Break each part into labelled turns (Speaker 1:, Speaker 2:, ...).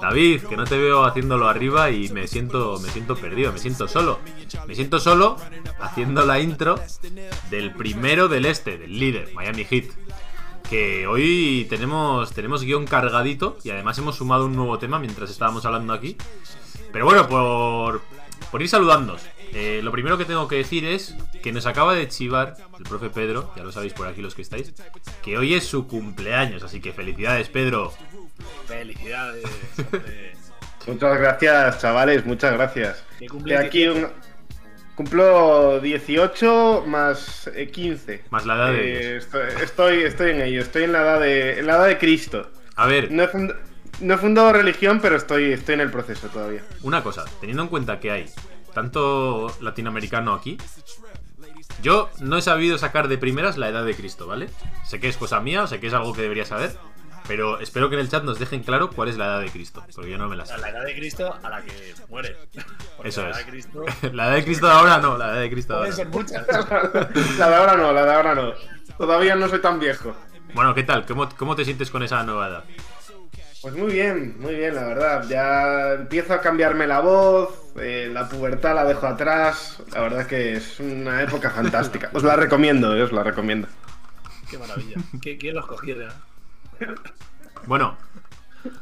Speaker 1: David, que no te veo haciéndolo arriba y me siento, me siento perdido, me siento solo. Me siento solo haciendo la intro del primero del este, del líder, Miami Heat. Que hoy tenemos, tenemos guion cargadito y además hemos sumado un nuevo tema mientras estábamos hablando aquí. Pero bueno, por, por ir saludándonos. Eh, lo primero que tengo que decir es que nos acaba de chivar el profe Pedro, ya lo sabéis por aquí los que estáis, que hoy es su cumpleaños, así que felicidades Pedro.
Speaker 2: Felicidades.
Speaker 3: Muchas gracias, chavales, muchas gracias.
Speaker 2: ¿Qué
Speaker 3: Que
Speaker 2: cumple
Speaker 3: aquí un- cumplo 18 más eh, 15.
Speaker 1: Más la edad de
Speaker 3: Eh, estoy, estoy, estoy en ello, estoy en la edad de, en la edad de Cristo.
Speaker 1: A ver,
Speaker 3: No he, fund- no he fundado religión, pero estoy, estoy en el proceso todavía.
Speaker 1: una cosa, teniendo en cuenta que hay tanto latinoamericano aquí, yo no he sabido sacar de primeras la edad de Cristo, ¿vale? Sé que es cosa mía, sé que es algo que debería saber, pero espero que en el chat nos dejen claro cuál es la edad de Cristo, porque yo no me la sé.
Speaker 2: La edad de Cristo a la que muere. Porque
Speaker 1: Eso
Speaker 2: la
Speaker 1: es.
Speaker 2: edad de Cristo
Speaker 1: La edad de Cristo de ahora no, la edad de Cristo de ahora.
Speaker 2: ser muchas.
Speaker 3: la de ahora no, la de ahora no. Todavía no soy tan viejo.
Speaker 1: Bueno, ¿qué tal? ¿Cómo, cómo te sientes con esa nueva edad?
Speaker 3: Pues muy bien, muy bien, la verdad. Ya empiezo a cambiarme la voz, eh, la pubertad la dejo atrás. La verdad es que es una época fantástica. Os la recomiendo, eh, os la recomiendo.
Speaker 2: Qué maravilla. ¿Qui- ¿Quién los cogiera?
Speaker 1: Bueno,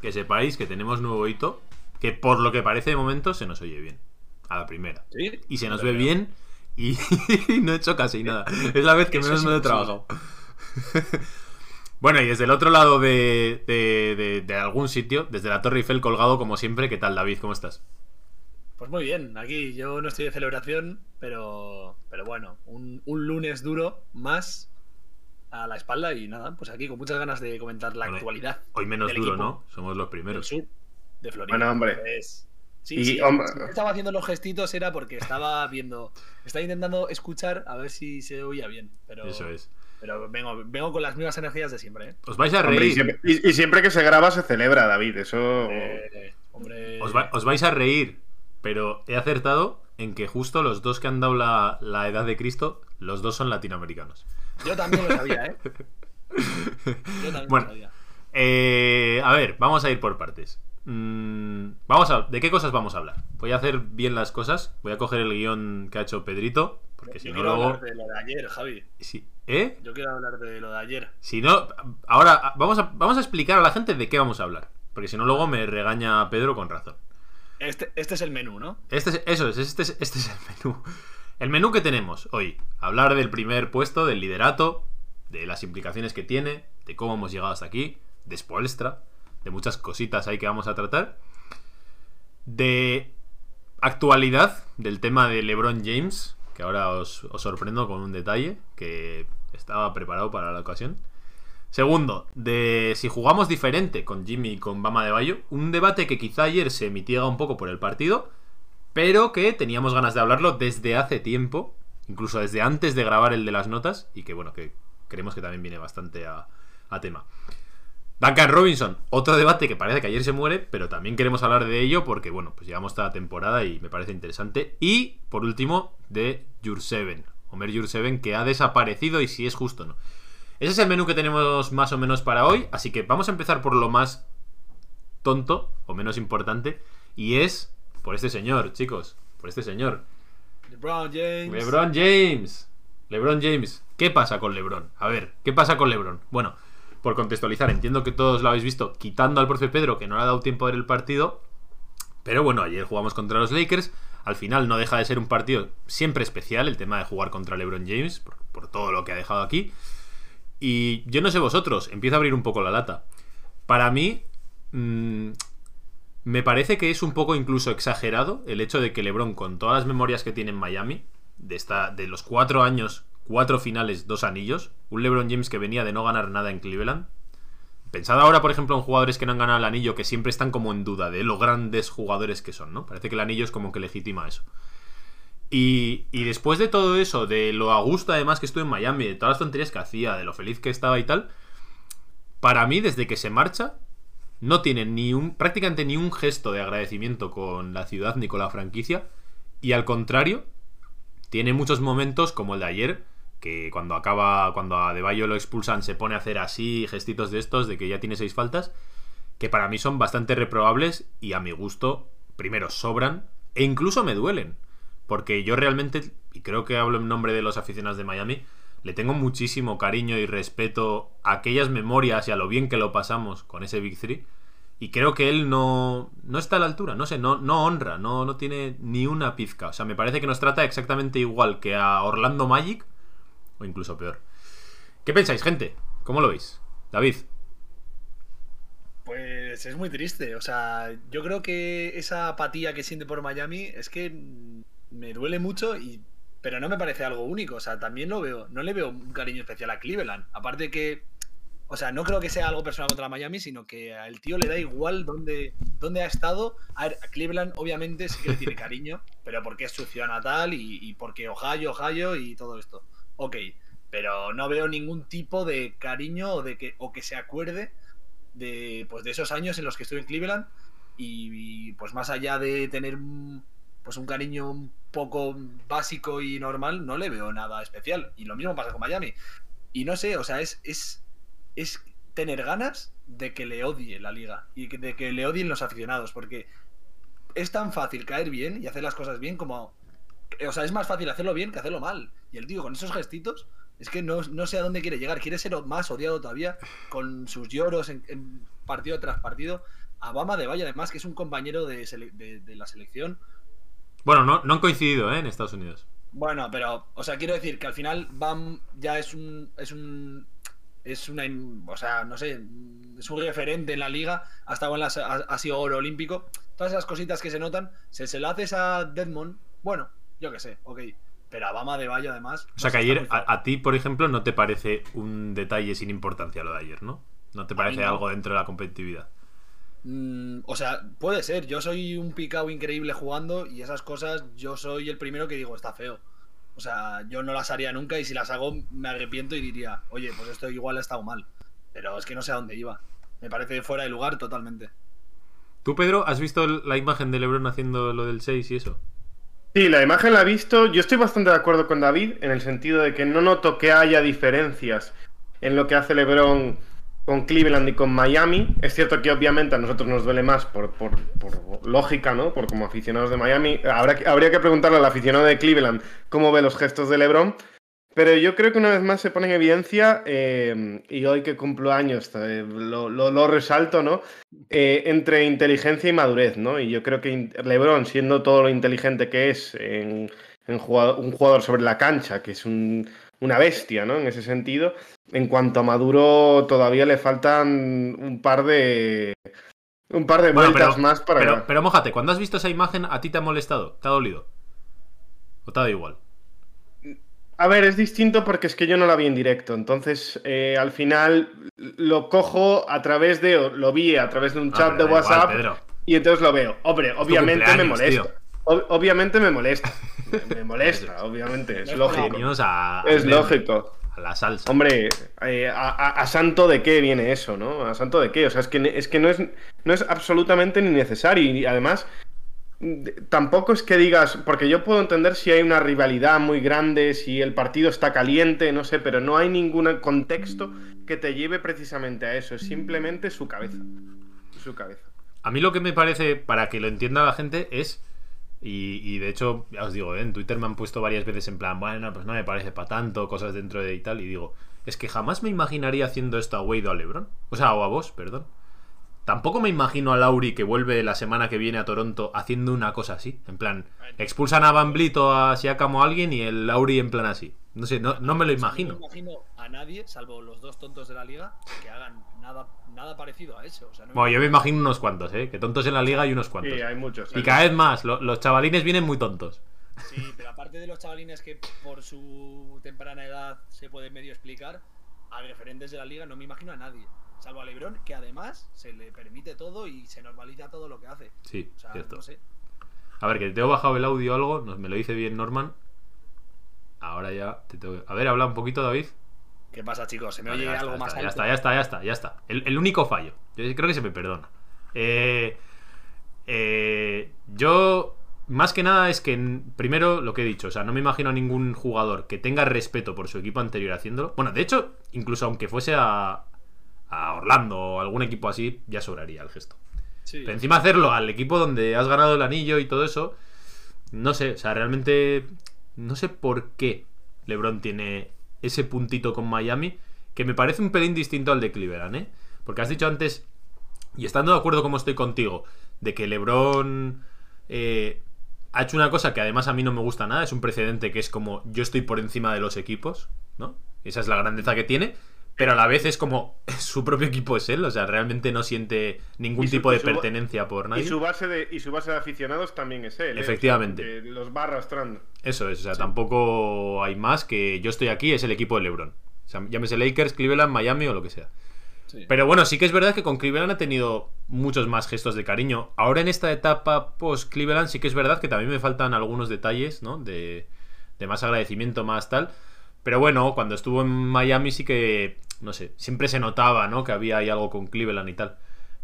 Speaker 1: que sepáis que tenemos nuevo hito, que por lo que parece de momento se nos oye bien. A la primera.
Speaker 2: ¿Sí?
Speaker 1: Y se nos ve bien y no he hecho casi nada. Es la vez que
Speaker 2: Eso
Speaker 1: menos lo he
Speaker 2: sí.
Speaker 1: trabajado. Bueno, y desde el otro lado de, de- de- de algún sitio, desde la Torre Eiffel colgado como siempre, ¿qué tal David? ¿Cómo estás?
Speaker 2: Pues muy bien, aquí yo no estoy de celebración, pero, pero bueno, un, un lunes duro más a la espalda y nada, pues aquí con muchas ganas de comentar la
Speaker 1: Bueno,
Speaker 2: actualidad
Speaker 1: Hoy menos
Speaker 2: Del
Speaker 1: duro. ¿no? Somos los
Speaker 2: del
Speaker 1: primeros.
Speaker 2: sur de Florida.
Speaker 3: Bueno, hombre.
Speaker 2: Pues, sí,
Speaker 3: Y,
Speaker 2: sí,
Speaker 3: hombre-
Speaker 2: si estaba haciendo los gestitos era porque estaba viendo, estaba intentando escuchar a ver si se oía bien, pero,
Speaker 1: Eso es.
Speaker 2: Pero vengo, vengo con las mismas energías de siempre, ¿eh?
Speaker 1: Os vais a
Speaker 3: Hombre, y,
Speaker 1: reír.
Speaker 3: siempre, y- y siempre que se graba se celebra, David. Eso.
Speaker 2: Eh, hombre,
Speaker 1: Os, va- os vais a reír, pero he acertado en que justo los dos que han dado la, la edad de Cristo, los dos son latinoamericanos.
Speaker 2: yo también lo sabía, ¿eh? Yo también
Speaker 1: Bueno.
Speaker 2: lo sabía.
Speaker 1: Eh, a ver, vamos a ir por partes. Mm, vamos a, ¿De qué cosas vamos a hablar? Voy a hacer bien las cosas. Voy a coger el guion que ha hecho Pedrito. Porque si
Speaker 2: Yo
Speaker 1: no, luego.
Speaker 2: de lo de ayer, Javi.
Speaker 1: Si, ¿Eh?
Speaker 2: Yo quiero hablar de lo de ayer.
Speaker 1: Si no. Ahora, vamos a, vamos a explicar a la gente de qué vamos a hablar. Porque si no, luego me regaña Pedro con razón.
Speaker 2: Este, este es el menú, ¿no?
Speaker 1: Este es, eso es, este es, este es el menú. El menú que tenemos hoy. Hablar del primer puesto, del liderato, de las implicaciones que tiene, de cómo hemos llegado hasta aquí, de Spoelstra, de muchas cositas ahí que vamos a tratar. De actualidad del tema de LeBron James, que ahora os, sorprendo con un detalle que estaba preparado para la ocasión. Segundo, de si jugamos diferente con Jimmy y con Bama de Bayo. Un debate que quizá ayer se mitiga un poco por el partido, pero que teníamos ganas de hablarlo desde hace tiempo, incluso desde antes de grabar el de las notas, y que bueno, que creemos que también viene bastante a tema. Duncan Robinson, otro debate que parece que ayer se muere, pero también queremos hablar de ello porque, bueno, pues llevamos toda la temporada y me parece interesante. Y, por último, de Jurseven, Homer Jurseven, que ha desaparecido y si es justo o no. Ese es el menú que tenemos más o menos para hoy, así que vamos a empezar por lo más tonto o menos importante, y es por este señor, chicos, por este señor.
Speaker 2: LeBron James.
Speaker 1: LeBron James. LeBron James. ¿Qué pasa con LeBron? A ver, ¿qué pasa con LeBron? Bueno, por contextualizar, entiendo que todos lo habéis visto, quitando al profe Pedro, que no le ha dado tiempo a ver el partido. Pero bueno, ayer jugamos contra los Lakers. Al final no deja de ser un partido siempre especial el tema de jugar contra LeBron James, por, todo lo que ha dejado aquí. Y yo no sé vosotros, empiezo a abrir un poco la lata. Para mí, mm, me parece que es un poco incluso exagerado el hecho de que LeBron, con todas las memorias que tiene en Miami, de, esta, de los cuatro años, cuatro finales, dos anillos, un LeBron James que venía de no ganar nada en Cleveland. Pensad ahora, por ejemplo, en jugadores que no han ganado el anillo, que siempre están como en duda de lo grandes jugadores que son, ¿no? Parece que el anillo es como que legitima eso. Y, y después de todo eso, de lo a gusto además que estuve en Miami, de todas las tonterías que hacía, de lo feliz que estaba y tal, para mí, desde que se marcha, no tiene ni un, prácticamente ni un gesto de agradecimiento con la ciudad ni con la franquicia. Y al contrario, tiene muchos momentos como el de ayer, que cuando acaba, cuando a De Bayo lo expulsan, se pone a hacer así, gestitos de estos, de que ya tiene seis faltas, que para mí son bastante reprobables y a mi gusto, primero, sobran e incluso me duelen. Porque yo realmente, y creo que hablo en nombre de los aficionados de Miami, le tengo muchísimo cariño y respeto a aquellas memorias y a lo bien que lo pasamos con ese Big Three. Y creo que él no, no está a la altura, no sé, no, no honra, no, no tiene ni una pizca. O sea, me parece que nos trata exactamente igual que a Orlando Magic, o incluso peor. ¿Qué pensáis, gente? ¿Cómo lo veis? David.
Speaker 2: Pues es muy triste. O sea, yo creo que esa apatía que siente por Miami es que me duele mucho y pero no me parece algo único. O sea, también lo veo. No le veo un cariño especial a Cleveland. Aparte que. O sea, no creo que sea algo personal contra Miami, sino que al tío le da igual dónde, dónde ha estado. A ver, Cleveland obviamente sí que le tiene cariño, pero porque es su ciudad natal y, y porque Ohio, Ohio y todo esto. Ok, pero no veo ningún tipo de cariño o de que, o que se acuerde de, pues, de esos años en los que estuve en Cleveland y, pues más allá de tener pues un cariño un poco básico y normal, no le veo nada especial. Y lo mismo pasa con Miami. Y no sé, o sea, es, es, es tener ganas de que le odie la liga y de que le odien los aficionados, porque es tan fácil caer bien y hacer las cosas bien como... O sea, es más fácil hacerlo bien que hacerlo mal. Y el tío con esos gestitos es que no, no sé a dónde quiere llegar. Quiere ser más odiado todavía con sus lloros en, en partido tras partido. A Bama de Valle, además, que es un compañero de, de- de la selección.
Speaker 1: Bueno, no, no han coincidido, ¿eh? En Estados Unidos.
Speaker 2: Bueno, pero, o sea, quiero decir que al final Bam ya es un. Es un. Es una. O sea, no sé. Es un referente en la liga. Ha estado en las. Ha, ha sido oro olímpico. Todas esas cositas que se notan. Se, se lo haces a Deadmond. Bueno, yo qué sé, ok. Pero a Bama de Valle, además.
Speaker 1: O sea que ayer, a, a ti, por ejemplo, no te parece un detalle sin importancia lo de ayer, ¿no? No te parece
Speaker 2: no.
Speaker 1: algo dentro de la competitividad.
Speaker 2: Mm, o sea, puede ser. Yo soy un picao increíble jugando y esas cosas yo soy el primero que digo, está feo. O sea, yo no las haría nunca y si las hago me arrepiento y diría, oye, pues esto igual ha estado mal. Pero es que no sé a dónde iba. Me parece fuera de lugar totalmente.
Speaker 1: ¿Tú, Pedro, has visto la imagen de LeBron haciendo lo del 6 y eso?
Speaker 3: Sí, la imagen la he visto. Yo estoy bastante de acuerdo con David en el sentido de que no noto que haya diferencias en lo que hace LeBron con Cleveland y con Miami. Es cierto que obviamente a nosotros nos duele más por, por- por lógica, ¿no? Por como aficionados de Miami. Habrá habría que preguntarle al aficionado de Cleveland cómo ve los gestos de LeBron. Pero yo creo que una vez más se pone en evidencia, eh, y hoy que cumplo años eh, lo, lo- lo resalto, ¿no? Eh, entre inteligencia y madurez, ¿no? Y yo creo que LeBron, siendo todo lo inteligente que es en, un jugador sobre la cancha, que es un- una bestia, ¿no? En ese sentido, en cuanto a Maduro, todavía le faltan un par de. Un par de
Speaker 1: Bueno,
Speaker 3: vueltas
Speaker 1: pero-
Speaker 3: más para.
Speaker 1: Pero, pero mójate, cuando has visto esa imagen, ¿a ti te ha molestado? ¿Te ha dolido? ¿O te ha dado igual?
Speaker 3: A ver, es distinto porque es que yo no la vi en directo. Entonces, eh, al final lo cojo a través de. Lo vi a través de un
Speaker 1: Ah,
Speaker 3: chat de
Speaker 1: igual,
Speaker 3: WhatsApp. Y entonces lo veo. Hombre, obviamente me molesta.
Speaker 1: tío.
Speaker 3: Obviamente me molesta. Me- molesta, obviamente. Es lógico.
Speaker 1: A,
Speaker 3: Es lógico.
Speaker 1: a la salsa.
Speaker 3: Hombre, eh, a, a- a santo de qué viene eso, ¿no? A santo de qué. O sea, es que, es que no, es, no es absolutamente ni necesario. Y además, de- tampoco es que digas, porque yo puedo entender si hay una rivalidad muy grande, si el partido está caliente, no sé, pero no hay ningún contexto que te lleve precisamente a eso. Es simplemente su cabeza. Su cabeza.
Speaker 1: A mí lo que me parece, para que lo entienda la gente, es. Y, de hecho, ya os digo, ¿eh? en Twitter me han puesto varias veces en plan, bueno, pues no me parece para tanto, cosas dentro de y tal. Y digo, es que jamás me imaginaría haciendo esto a Wade o a LeBron. O sea, o a vos, perdón. Tampoco me imagino a Lauri que vuelve la semana que viene a Toronto haciendo una cosa así. En plan, expulsan a Van Vliet o a Siakam o a alguien y el Lauri en plan así. No sé, no, no me lo imagino.
Speaker 2: No me imagino a nadie, salvo los dos tontos de la liga, que hagan nada, nada parecido a eso. O sea, no me
Speaker 1: Bueno, yo me imagino unos cuantos, ¿eh? Que tontos en la liga hay unos cuantos.
Speaker 3: Sí, hay muchos.
Speaker 1: Y cada vez más, lo- los chavalines vienen muy tontos.
Speaker 2: Sí, pero aparte de los chavalines que por su temprana edad se puede medio explicar, a referentes de la liga no me imagino a nadie. Salvo a Lebron, que además se le permite todo y se normaliza todo lo que hace.
Speaker 1: Sí,
Speaker 2: O sea,
Speaker 1: cierto.
Speaker 2: no sé.
Speaker 1: A ver, que te tengo bajado el audio o algo, nos- me lo dice bien Norman. Ahora ya te tengo... A ver, habla un poquito, David.
Speaker 2: ¿Qué pasa, chicos? ¿Se me
Speaker 1: Vale,
Speaker 2: oye
Speaker 1: está,
Speaker 2: algo más alto?
Speaker 1: ya está, ya está, ya está, ya está. El, el único fallo. Yo creo que se me perdona. Eh, eh, yo, más que nada, es que primero lo que he dicho, o sea, no me imagino a ningún jugador que tenga respeto por su equipo anterior haciéndolo. Bueno, de hecho, incluso aunque fuese a, a Orlando o algún equipo así, ya sobraría el gesto.
Speaker 2: Sí.
Speaker 1: Pero encima hacerlo al equipo donde has ganado el anillo y todo eso, no sé, o sea, realmente no sé por qué LeBron tiene ese puntito con Miami, que me parece un pelín distinto al de Cleveland, ¿eh? Porque has dicho antes, y estando de acuerdo como estoy contigo, de que LeBron eh, ha hecho una cosa que además a mí no me gusta nada, es un precedente que es como yo estoy por encima de los equipos, ¿no? Esa es la grandeza que tiene. Pero a la vez es como su propio equipo es él, o sea, realmente no siente ningún
Speaker 3: su-
Speaker 1: tipo de
Speaker 3: su-
Speaker 1: pertenencia por nadie.
Speaker 3: Y su base de, y su base de aficionados también es él. ¿eh?
Speaker 1: Efectivamente.
Speaker 3: O sea, que los va arrastrando.
Speaker 1: Eso es, o sea, tampoco hay más que yo estoy aquí, es el equipo de LeBron. O sea, llámese Lakers, Cleveland, Miami o lo que sea.
Speaker 2: Sí.
Speaker 1: Pero bueno, sí que es verdad que con Cleveland ha tenido muchos más gestos de cariño. Ahora en esta etapa post-Cleveland sí que es verdad que también me faltan algunos detalles, ¿no? De, de más agradecimiento, más tal. Pero bueno, cuando estuvo en Miami sí que, no sé, siempre se notaba, ¿no? Que había ahí algo con Cleveland y tal.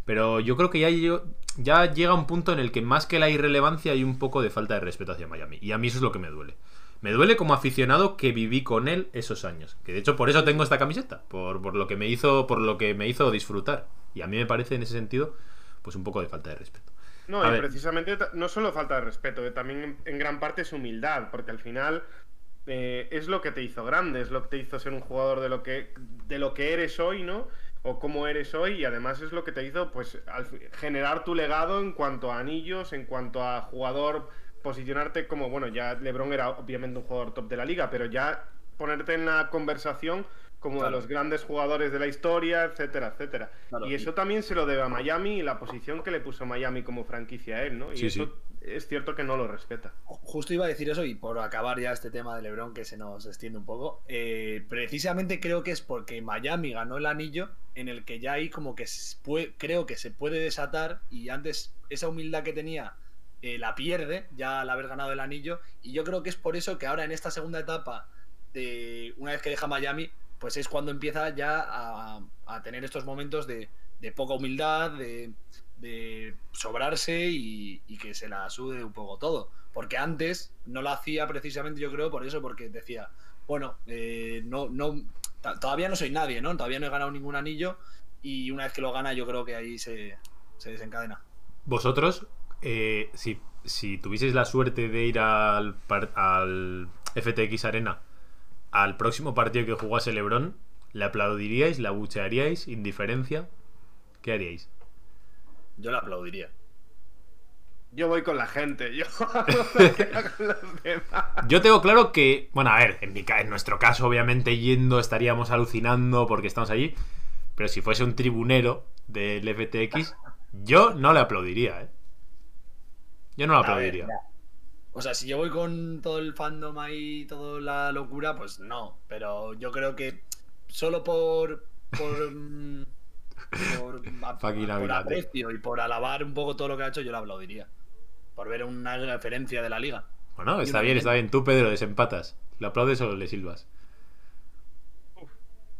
Speaker 1: Pero yo creo que ya, yo- ya llega un punto en el que más que la irrelevancia hay un poco de falta de respeto hacia Miami. Y a mí eso es lo que me duele. Me duele como aficionado que viví con él esos años. Que de hecho por eso tengo esta camiseta. Por, por lo que me hizo. Por lo que me hizo disfrutar. Y a mí me parece en ese sentido. Pues un poco de falta de respeto.
Speaker 3: No,
Speaker 1: A
Speaker 3: y
Speaker 1: ver.
Speaker 3: precisamente no solo falta de respeto, eh, también en gran parte es humildad, porque al final eh, es lo que te hizo grande, es lo que te hizo ser un jugador de lo que, de lo que eres hoy, ¿no? O cómo eres hoy, y además es lo que te hizo pues al generar tu legado en cuanto a anillos, en cuanto a jugador, posicionarte como, bueno, ya LeBron era obviamente un jugador top de la liga, pero ya ponerte en la conversación como
Speaker 2: Claro.
Speaker 3: de los grandes jugadores de la historia, etcétera, etcétera.
Speaker 2: Claro.
Speaker 3: Y eso también se lo debe a Miami y la posición que le puso Miami como franquicia a él, ¿no? Y
Speaker 1: Sí,
Speaker 3: eso
Speaker 1: sí.
Speaker 3: Es cierto que no lo respeta.
Speaker 2: Justo iba a decir eso y por acabar ya este tema de LeBron que se nos extiende un poco, eh, precisamente creo que es porque Miami ganó el anillo en el que ya ahí como que creo que se puede desatar y antes esa humildad que tenía eh, la pierde ya al haber ganado el anillo y yo creo que es por eso que ahora en esta segunda etapa de una vez que deja Miami pues es cuando empieza ya a, a tener estos momentos de, de poca humildad, de, de sobrarse y, que se la sude un poco todo. Porque antes no lo hacía precisamente, yo creo, por eso, porque decía, bueno, eh, no, no, todavía no soy nadie, ¿no? Todavía no he ganado ningún anillo y una vez que lo gana, yo creo que ahí se, se desencadena.
Speaker 1: Vosotros, eh, si, si tuvieseis la suerte de ir al, al FTX Arena al próximo partido que jugase LeBron, ¿le aplaudiríais? ¿Le abuchearíais? ¿Indiferencia? ¿Qué haríais?
Speaker 2: Yo lo aplaudiría.
Speaker 3: Yo voy con la gente, yo no quiero con los demás.
Speaker 1: Yo tengo claro que, bueno, a ver, en, mi ca- en nuestro caso, obviamente, yendo estaríamos alucinando porque estamos allí. Pero si fuese un tribunero del FTX, yo no le aplaudiría, ¿eh? Yo no le
Speaker 2: ver,
Speaker 1: aplaudiría.
Speaker 2: O sea, si yo voy con todo el fandom ahí, toda la locura, pues no. Pero yo creo que solo por. por. por, por
Speaker 1: tío.
Speaker 2: aprecio y por alabar un poco todo lo que ha hecho, yo lo aplaudiría. Por ver una referencia de la liga.
Speaker 1: Bueno,
Speaker 2: Y
Speaker 1: está bien, está bien. Tú, Pedro, desempatas. ¿Le aplaudes o le silbas?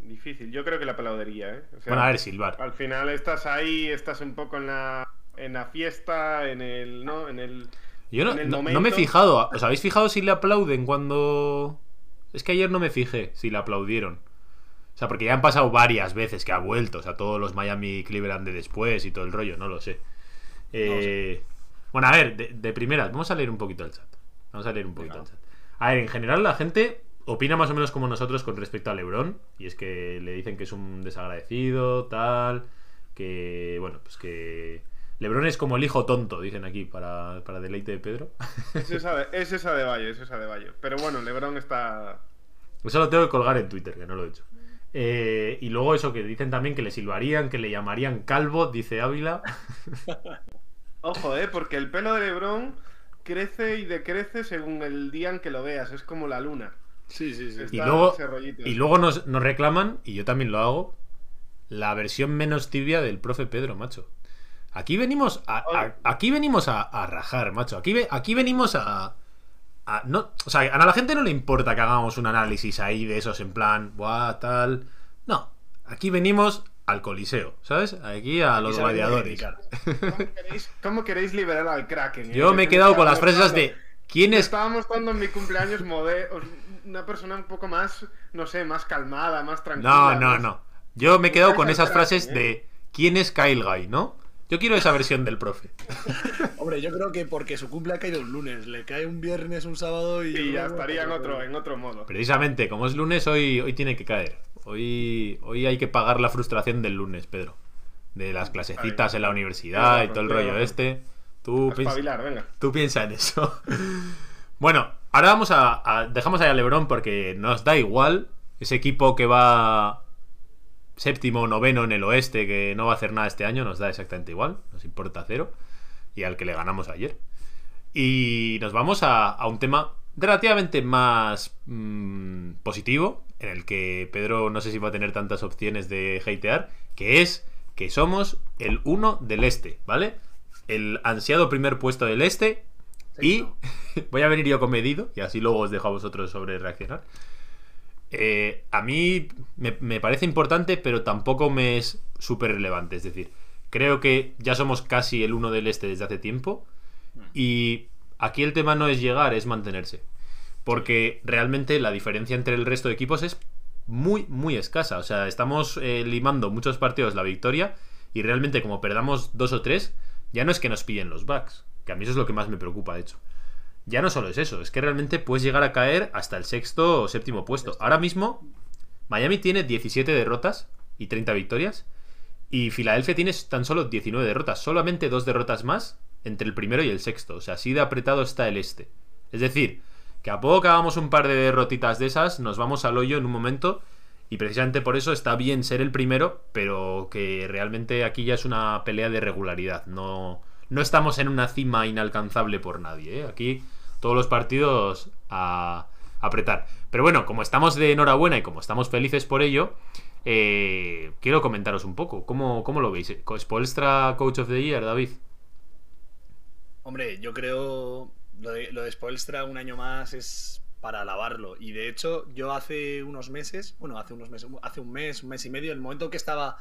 Speaker 3: Difícil, yo creo que le aplaudiría, ¿eh? O sea,
Speaker 1: Bueno, a ver, silbar.
Speaker 3: Al final estás ahí, estás un poco en la, en la fiesta, en el, ¿no? En el...
Speaker 1: Yo no,
Speaker 3: en el
Speaker 1: no- me he fijado. ¿Os habéis fijado si le aplauden cuando.? Es que ayer no me fijé si le aplaudieron. O sea, porque ya han pasado varias veces que ha vuelto. O sea, todos los Miami Cleveland de después y todo el rollo, no lo sé. Eh, Bueno, a ver, de, de primeras, vamos a leer un poquito el chat. Vamos a leer un poquito
Speaker 2: Venga.
Speaker 1: el chat. A ver, en general la gente opina más o menos como nosotros con respecto a LeBron. Y es que le dicen que es un desagradecido, tal. Que, bueno, pues que. LeBron es como el hijo tonto, dicen aquí, para, para deleite de Pedro.
Speaker 3: Es esa de, es esa de Bayo, es esa de Bayo. Pero bueno, Lebron está...
Speaker 1: Eso lo tengo que colgar en Twitter, que no lo he hecho. Eh, y luego eso que dicen también que le silbarían, que le llamarían calvo, dice Ávila.
Speaker 3: Ojo, ¿eh? Porque el pelo de Lebron crece y decrece según el día en que lo veas. Es como la luna.
Speaker 2: Sí, sí, sí.
Speaker 3: Está
Speaker 1: Y luego,
Speaker 3: ese rollito.
Speaker 1: y luego nos, nos reclaman, y yo también lo hago, la versión menos tibia del profe Pedro, macho. Aquí venimos a, a- aquí venimos a, a rajar, macho. Aquí, ve- aquí venimos a, a- no, o sea, a la gente no le importa que hagamos un análisis ahí de esos en plan, buah, tal. No, aquí venimos al coliseo, ¿sabes? Aquí a los gladiadores.
Speaker 3: ¿Cómo queréis, cómo queréis liberar al Kraken?
Speaker 1: Yo
Speaker 3: eh?
Speaker 1: me he
Speaker 3: Que
Speaker 1: quedado con las frases de quién es
Speaker 3: Estaba mostrando en mi cumpleaños mode- una persona un poco más, no sé, más calmada, más tranquila.
Speaker 1: No, no,
Speaker 3: más-
Speaker 1: no. Yo me he quedado con esas
Speaker 3: Kraken,
Speaker 1: frases
Speaker 3: ¿eh?
Speaker 1: de quién es Kyle Guy, ¿no? Yo quiero esa versión del profe.
Speaker 2: Hombre, yo creo que porque su cumple ha caído un lunes, le cae un viernes, un sábado y.
Speaker 3: Y ya estaría en otro, en otro modo.
Speaker 1: Precisamente, como es lunes, hoy, hoy tiene que caer. Hoy, hoy hay que pagar la frustración del lunes, Pedro. De las clasecitas en la universidad y todo el rollo este. Tú,
Speaker 3: espabilar, venga.
Speaker 1: tú piensa en eso. Bueno, ahora vamos a, a- Dejamos ahí a Lebron porque nos da igual. Ese equipo que va séptimo o noveno en el oeste, que no va a hacer nada este año, nos da exactamente igual. Nos importa cero. Y al que le ganamos ayer. Y nos vamos a, a un tema relativamente más mm, positivo, en el que Pedro no sé si va a tener tantas opciones de hatear, que es que somos el uno del este, ¿vale? El ansiado primer puesto del este. Y voy a venir yo comedido, y así luego os dejo a vosotros sobre reaccionar. Eh, a mí me, me parece importante, pero tampoco me es súper relevante. Es decir, creo que ya somos casi el uno del este desde hace tiempo. Y aquí el tema no es llegar, es mantenerse. Porque realmente la diferencia entre el resto de equipos es muy, muy escasa. O sea, estamos eh, limando muchos partidos la victoria. Y realmente, como perdamos dos o tres, ya no es que nos pillen los backs. Que a mí eso es lo que más me preocupa, de hecho. Ya no solo es eso, es que realmente puedes llegar a caer hasta el sexto o séptimo puesto. Ahora mismo, Miami tiene 17 derrotas y 30 victorias. Y Filadelfia tiene tan solo 19 derrotas, solamente dos derrotas más entre el primero y el sexto. O sea, así de apretado está el este. Es decir, que a poco que hagamos un par de derrotitas de esas, nos vamos al hoyo en un momento. Y precisamente por eso está bien ser el primero, pero que realmente aquí ya es una pelea de regularidad. No, no estamos en una cima inalcanzable por nadie. ¿eh? Aquí todos los partidos a apretar. Pero bueno, como estamos de enhorabuena y como estamos felices por ello, eh, quiero comentaros un poco. ¿Cómo, cómo lo veis? ¿Spolstra Coach of the Year, David?
Speaker 2: Hombre, yo creo lo de, lo Spoelstra un año más es para alabarlo. Y de hecho, yo hace unos meses, bueno, hace unos meses, hace un mes, un mes y medio, el momento que estaba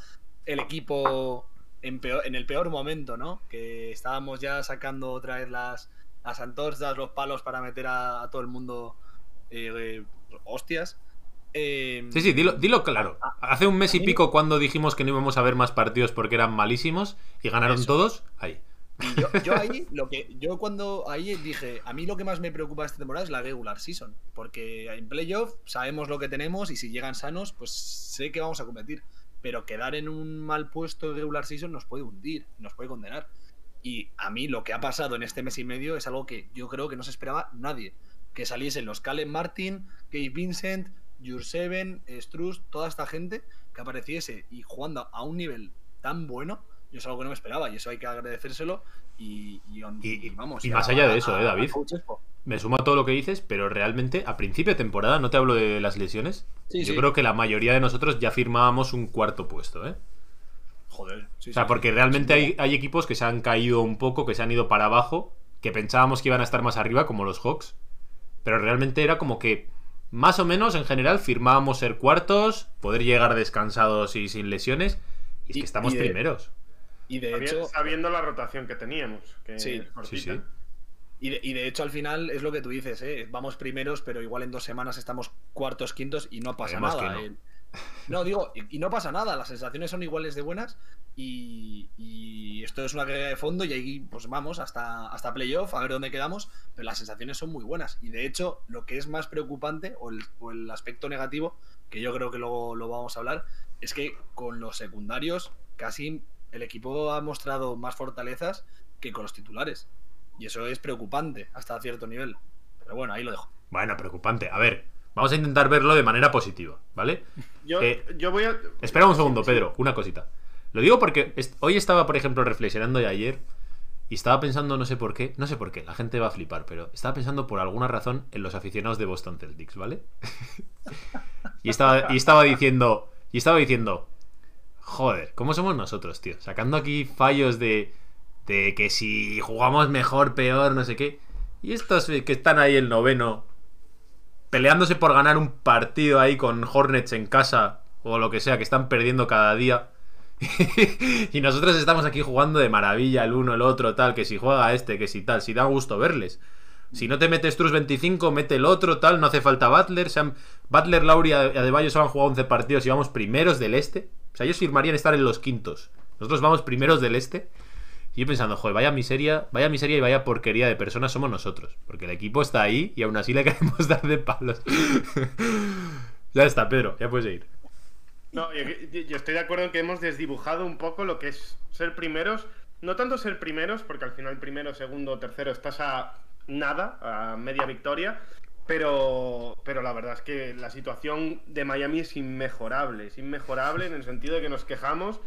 Speaker 2: el equipo en, peor- en el peor momento, ¿no? Que estábamos ya sacando otra vez las, las antorchas, los palos para meter a, a todo el mundo eh, eh, hostias. Eh,
Speaker 1: Sí, sí, dilo, dilo claro. Hace un mes y
Speaker 2: a
Speaker 1: pico cuando dijimos que no íbamos a ver más partidos porque eran malísimos y ganaron
Speaker 2: Eso.
Speaker 1: todos, ahí.
Speaker 2: Y yo, yo ahí, lo que, yo cuando ahí dije, a mí lo que más me preocupa esta temporada es la regular season, porque en playoff sabemos lo que tenemos y si llegan sanos, pues sé que vamos a competir. Pero quedar en un mal puesto de regular season nos puede hundir, nos puede condenar. Y a mí lo que ha pasado en este mes y medio es algo que yo creo que no se esperaba nadie. Que saliesen los Calen Martin, Gabe Vincent, Jurseven, Struz, toda esta gente que apareciese y jugando a un nivel tan bueno, yo es algo que no me esperaba y eso hay que agradecérselo y, y,
Speaker 1: Y-
Speaker 2: y vamos.
Speaker 1: y
Speaker 2: a-
Speaker 1: más allá de eso,
Speaker 2: a-
Speaker 1: ¿eh, David?
Speaker 2: Expo.
Speaker 1: Me sumo a todo lo que dices, pero realmente a principio de temporada, no te hablo de las lesiones,
Speaker 2: Sí,
Speaker 1: yo
Speaker 2: sí.
Speaker 1: creo que la mayoría de nosotros ya firmábamos un cuarto puesto, ¿eh?
Speaker 2: Joder. sí,
Speaker 1: O sea,
Speaker 2: sí,
Speaker 1: porque
Speaker 2: sí.
Speaker 1: realmente hay, hay equipos que se han caído un poco, que se han ido para abajo, que pensábamos que iban a estar más arriba, como los Hawks. Pero realmente era como que, más o menos, en general, firmábamos ser cuartos, poder llegar descansados y sin lesiones. Y es
Speaker 2: Y-
Speaker 1: que estamos
Speaker 2: y de-
Speaker 1: primeros.
Speaker 2: Y de hecho,
Speaker 3: Sabiendo la rotación que teníamos. Que
Speaker 2: Sí,
Speaker 1: Sí, sí.
Speaker 2: Y de, y de hecho, al final es lo que tú dices, ¿eh? vamos primeros, pero igual en dos semanas estamos cuartos, quintos y no pasa nada.
Speaker 1: que no.
Speaker 2: No, digo, y, no pasa nada, las sensaciones son iguales de buenas y, y esto es una carrera de fondo y ahí pues vamos hasta, hasta playoff a ver dónde quedamos, pero las sensaciones son muy buenas. Y de hecho, lo que es más preocupante o el, o el aspecto negativo, que yo creo que luego lo vamos a hablar, es que con los secundarios casi el equipo ha mostrado más fortalezas que con los titulares. Y eso es preocupante hasta cierto nivel. Pero bueno, ahí lo dejo.
Speaker 1: Bueno, preocupante. A ver, vamos a intentar verlo de manera positiva, ¿vale?
Speaker 3: Yo,
Speaker 1: Eh,
Speaker 3: yo voy a.
Speaker 1: Espera un segundo. Pedro, una cosita. Lo digo porque est- hoy estaba, por ejemplo, reflexionando de ayer y estaba pensando, no sé por qué, no sé por qué, la gente va a flipar, pero estaba pensando por alguna razón en los aficionados de Boston Celtics, ¿vale? y, estaba, y estaba diciendo, y estaba diciendo, joder, ¿cómo somos nosotros, tío? Sacando aquí fallos de, de que si jugamos mejor, peor, no sé qué. Y estos que están ahí el noveno, peleándose por ganar un partido ahí con Hornets en casa o lo que sea, que están perdiendo cada día. y nosotros estamos aquí jugando de maravilla el uno, el otro, tal, que si juega este, que si tal, si da gusto verles. Si no te metes Trus 25, mete el otro, tal, no hace falta Butler. Butler, Lauria y Adebayo solo han jugado 11 partidos y vamos primeros del este. O sea, ellos firmarían estar en los quintos. Nosotros vamos primeros del este. Y yo pensando, joder, vaya miseria, vaya miseria y vaya porquería de personas somos nosotros. Porque el equipo está ahí y aún así le queremos dar de palos. ya está, Pedro, ya puedes ir.
Speaker 3: No, yo, yo estoy de acuerdo en que hemos desdibujado un poco lo que es ser primeros. No tanto ser primeros, porque al final primero, segundo, tercero estás a nada, a media victoria. Pero, pero la verdad es que la situación de Miami es inmejorable. Es inmejorable en el sentido de que nos quejamos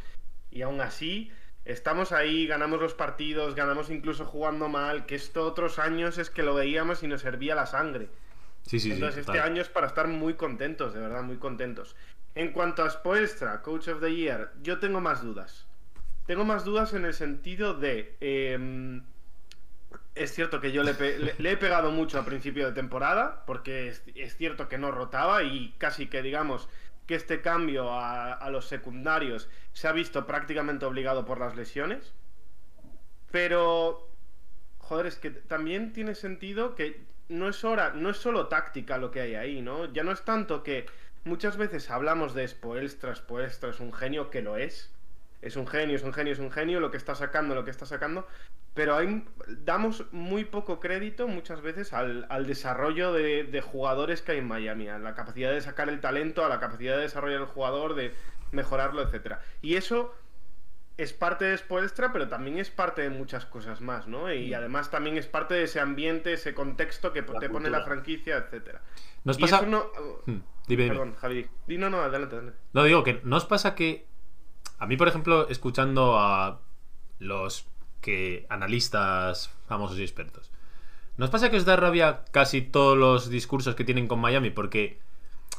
Speaker 3: y aún así estamos ahí, ganamos los partidos, ganamos incluso jugando mal. Que esto otros años es que lo veíamos y nos servía la sangre.
Speaker 1: Sí, sí,
Speaker 3: Entonces
Speaker 1: sí,
Speaker 3: este año es para estar muy contentos, de verdad, muy contentos. En cuanto a Spoelstra, Coach of the Year, yo tengo más dudas. Tengo más dudas en el sentido de... em, es cierto que yo le, pe- le- le he pegado mucho a principio de temporada, porque es, es cierto que no rotaba y casi que digamos que este cambio a, los secundarios se ha visto prácticamente obligado por las lesiones. Pero, joder, es que también tiene sentido que no es hora, no es solo táctica lo que hay ahí, ¿no? Ya no es tanto que muchas veces hablamos de Spoelstra, Spoelstra es un genio, que lo es. Es un genio, es un genio, es un genio, lo que está sacando, lo que está sacando. Pero hay, damos muy poco crédito muchas veces al, al desarrollo de, de jugadores que hay en Miami, a la capacidad de sacar el talento, a la capacidad de desarrollar el jugador, de mejorarlo, etcétera. Y eso es parte de Spoelstra, pero también es parte de muchas cosas más, ¿no? Y además también es parte de ese ambiente, ese contexto que
Speaker 2: La
Speaker 3: te pone la franquicia, etcétera.
Speaker 1: ¿Nos
Speaker 3: Y
Speaker 1: pasa...?
Speaker 3: eso no...
Speaker 1: Hmm, dime, dime.
Speaker 3: Perdón, Javi. Di, no, no, adelante, adelante.
Speaker 1: No, digo que ¿no os pasa que a mí, por ejemplo, escuchando a los que analistas famosos y expertos, ¿nos pasa que os da rabia casi todos los discursos que tienen con Miami? Porque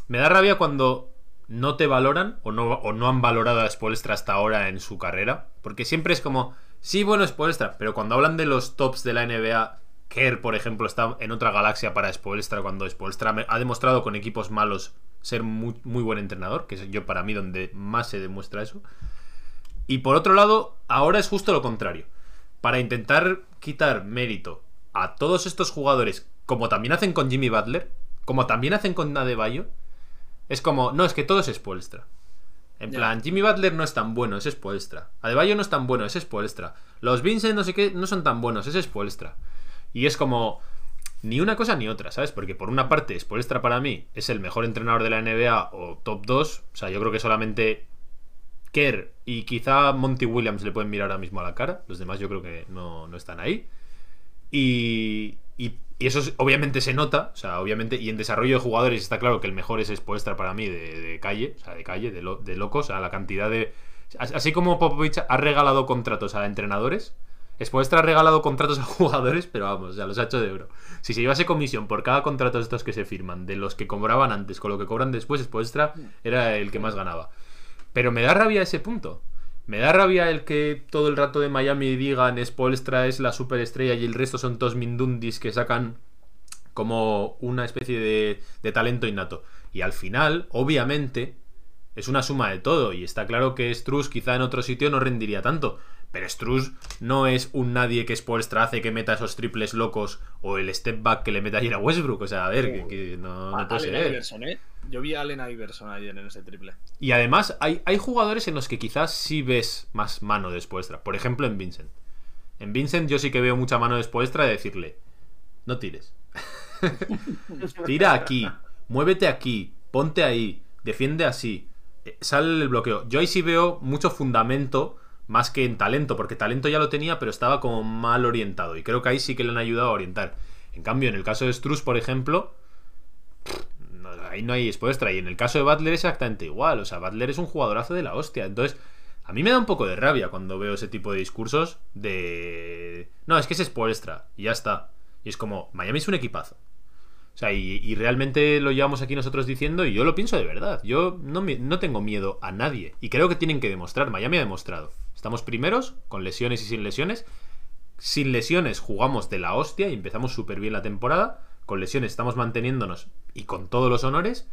Speaker 1: me da rabia cuando no te valoran o no, han valorado a Spoelstra hasta ahora en su carrera. Porque siempre es como, sí, bueno, Spoelstra, pero cuando hablan de los tops de la NBA, Kerr, por ejemplo, está en otra galaxia para Spoelstra, cuando Spoelstra ha demostrado con equipos malos ser muy, muy buen entrenador, que es yo para mí donde más se demuestra eso. Y por otro lado, ahora es justo lo contrario. Para intentar quitar mérito a todos estos jugadores, como también hacen con Jimmy Butler, como también hacen con Adebayo, es como, no, es que todo es Spoelstra. En plan, Jimmy Butler no es tan bueno, es Spoelstra. Adebayo no es tan bueno, es Spoelstra. Los Vincent no sé qué no son tan buenos, es Spoelstra. Y es como ni una cosa ni otra, ¿sabes? Porque por una parte, Spoelstra para mí es el mejor entrenador de la NBA o top 2. O sea, yo creo que solamente Kerr y quizá Monty Williams le pueden mirar ahora mismo a la cara. Los demás yo creo que no, no están ahí. Y, y, y eso es- obviamente se nota, o sea, obviamente, y en desarrollo de jugadores está claro que el mejor es Spoelstra para mí de, de calle, o sea, de calle, de, lo- de locos, a la cantidad de... Así como Popovich ha regalado contratos a entrenadores, Spoelstra ha regalado contratos a jugadores, pero vamos, o sea, los ha hecho de oro. Si se llevase comisión por cada contrato de estos que se firman, de los que cobraban antes con lo que cobran después, Spoelstra era el que más ganaba. Pero me da rabia ese punto. Me da rabia el que todo el rato de Miami digan Spoelstra es la superestrella y el resto son todos mindundis que sacan como una especie de, de talento innato. Y al final, obviamente, es una suma de todo. Y está claro que Struz quizá en otro sitio no rendiría tanto. Pero Struz no es un nadie que Spoelstra hace que meta esos triples locos o el step back que le meta ayer a Westbrook. O sea, a ver, que, que no, no puede
Speaker 2: Allen
Speaker 1: ser.
Speaker 2: Iverson, ¿eh? Yo vi a Allen Iverson ayer en ese triple.
Speaker 1: Y además hay, hay jugadores en los que quizás sí ves más mano de Spoelstra. Por ejemplo, en Vincent. En Vincent yo sí que veo mucha mano de Spoelstra de decirle, no tires. Tira aquí, muévete aquí, ponte ahí, defiende así, eh, sale el bloqueo. Yo ahí sí veo mucho fundamento más que en talento, porque talento ya lo tenía, pero estaba como mal orientado. Y creo que ahí sí que le han ayudado a orientar. En cambio, en el caso de Struz, por ejemplo, ahí no hay Spoelstra. Y en el caso de Butler es exactamente igual. O sea, Butler es un jugadorazo de la hostia. Entonces, a mí me da un poco de rabia cuando veo ese tipo de discursos de... No, es que es Spoelstra. Y ya está. Y es como, Miami es un equipazo. O sea, y, y realmente lo llevamos aquí nosotros diciendo y yo lo pienso de verdad. Yo no, no tengo miedo a nadie. Y creo que tienen que demostrar. Miami ha demostrado. Estamos primeros, con lesiones y sin lesiones. sin lesiones jugamos de la hostia y empezamos súper bien la temporada. Con lesiones estamos manteniéndonos y con todos los honores.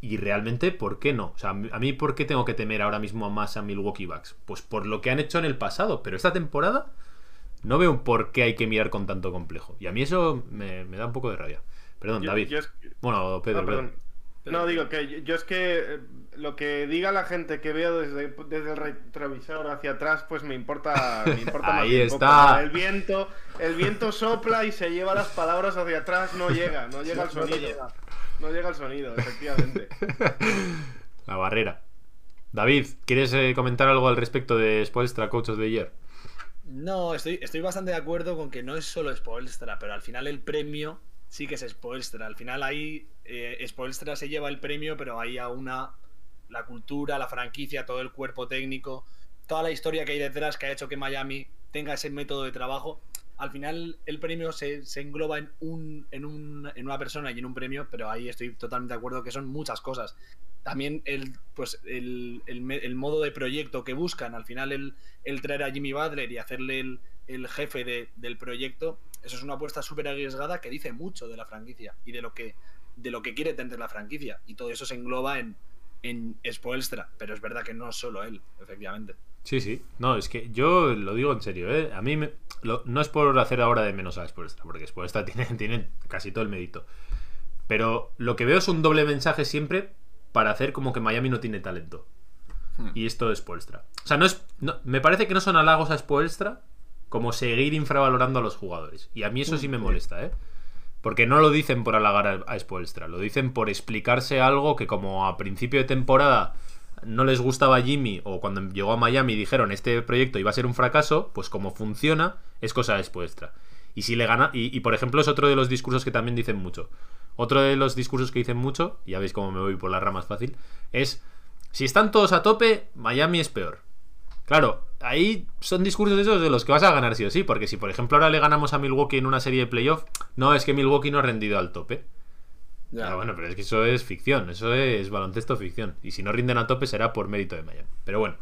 Speaker 1: Y realmente, ¿por qué no? O sea, a mí, ¿por qué tengo que temer ahora mismo más a Milwaukee Bucks? Pues por lo que han hecho en el pasado. Pero esta temporada no veo por qué hay que mirar con tanto complejo. Y a mí eso me, me da un poco de rabia. Perdón,
Speaker 3: Yo-
Speaker 1: David.
Speaker 3: yo es-
Speaker 1: Bueno, Pedro,
Speaker 3: No,
Speaker 1: perdón.
Speaker 3: No, digo que yo- yo es que eh, lo que diga la gente que veo desde, desde el retrovisor hacia atrás, pues me importa, me importa
Speaker 1: Ahí está.
Speaker 3: poco. El viento, el viento sopla y se lleva las palabras hacia atrás, no llega, no llega el
Speaker 2: No
Speaker 3: sonido.
Speaker 2: llega.
Speaker 3: No llega el sonido, efectivamente.
Speaker 1: La barrera. David, ¿quieres eh, comentar algo al respecto de Spoelstra, Coach of the Year?
Speaker 2: No, estoy, estoy bastante de acuerdo con que no es solo Spoelstra, pero al final el premio sí que es Spoelstra. Al final ahí eh, Spoelstra se lleva el premio, pero ahí a una la cultura, la franquicia, todo el cuerpo técnico, toda la historia que hay detrás que ha hecho que Miami tenga ese método de trabajo. Al final el premio se, engloba en, un, en, un, en una persona y en un premio, pero ahí estoy totalmente de acuerdo que son muchas cosas. También el, pues el, modo de proyecto que buscan, al final el, el traer a Jimmy Butler y hacerle el, el jefe de- del proyecto, eso es una apuesta súper arriesgada que dice mucho de la franquicia y de lo que, de lo que quiere tener la franquicia. Y todo eso se engloba en, en Spoelstra, pero es verdad que no solo él, efectivamente.
Speaker 1: Sí, sí. No, es que yo lo digo en serio, ¿eh? A mí me- lo- no es por hacer ahora de menos a Spoelstra, porque Spoelstra tiene, tiene casi todo el mérito. Pero lo que veo es un doble mensaje siempre para hacer como que Miami no tiene talento.
Speaker 2: Hmm.
Speaker 1: Y esto es Spoelstra. O sea, no es, no- me parece que no son halagos a Spoelstra como seguir infravalorando a los jugadores. Y a mí eso sí me molesta, ¿eh? Porque no lo dicen por halagar a, Spoelstra, lo dicen por explicarse algo que como a principio de temporada no les gustaba Jimmy o cuando llegó a Miami dijeron este proyecto iba a ser un fracaso, pues como funciona es cosa de Spoelstra. Y si le gana y, y, por ejemplo es otro de los discursos que también dicen mucho. Otro de los discursos que dicen mucho, ya veis cómo me voy por las ramas fácil, es si están todos a tope, Miami es peor. Claro, ahí son discursos esos de los que vas a ganar sí o sí, porque si por ejemplo ahora le ganamos a Milwaukee en una serie de playoff, no es que Milwaukee no ha rendido al tope.
Speaker 2: Ya.
Speaker 1: Ah, bueno, pero es que eso es ficción, eso es baloncesto ficción. Y si no rinden a tope será por mérito de Miami. Pero bueno,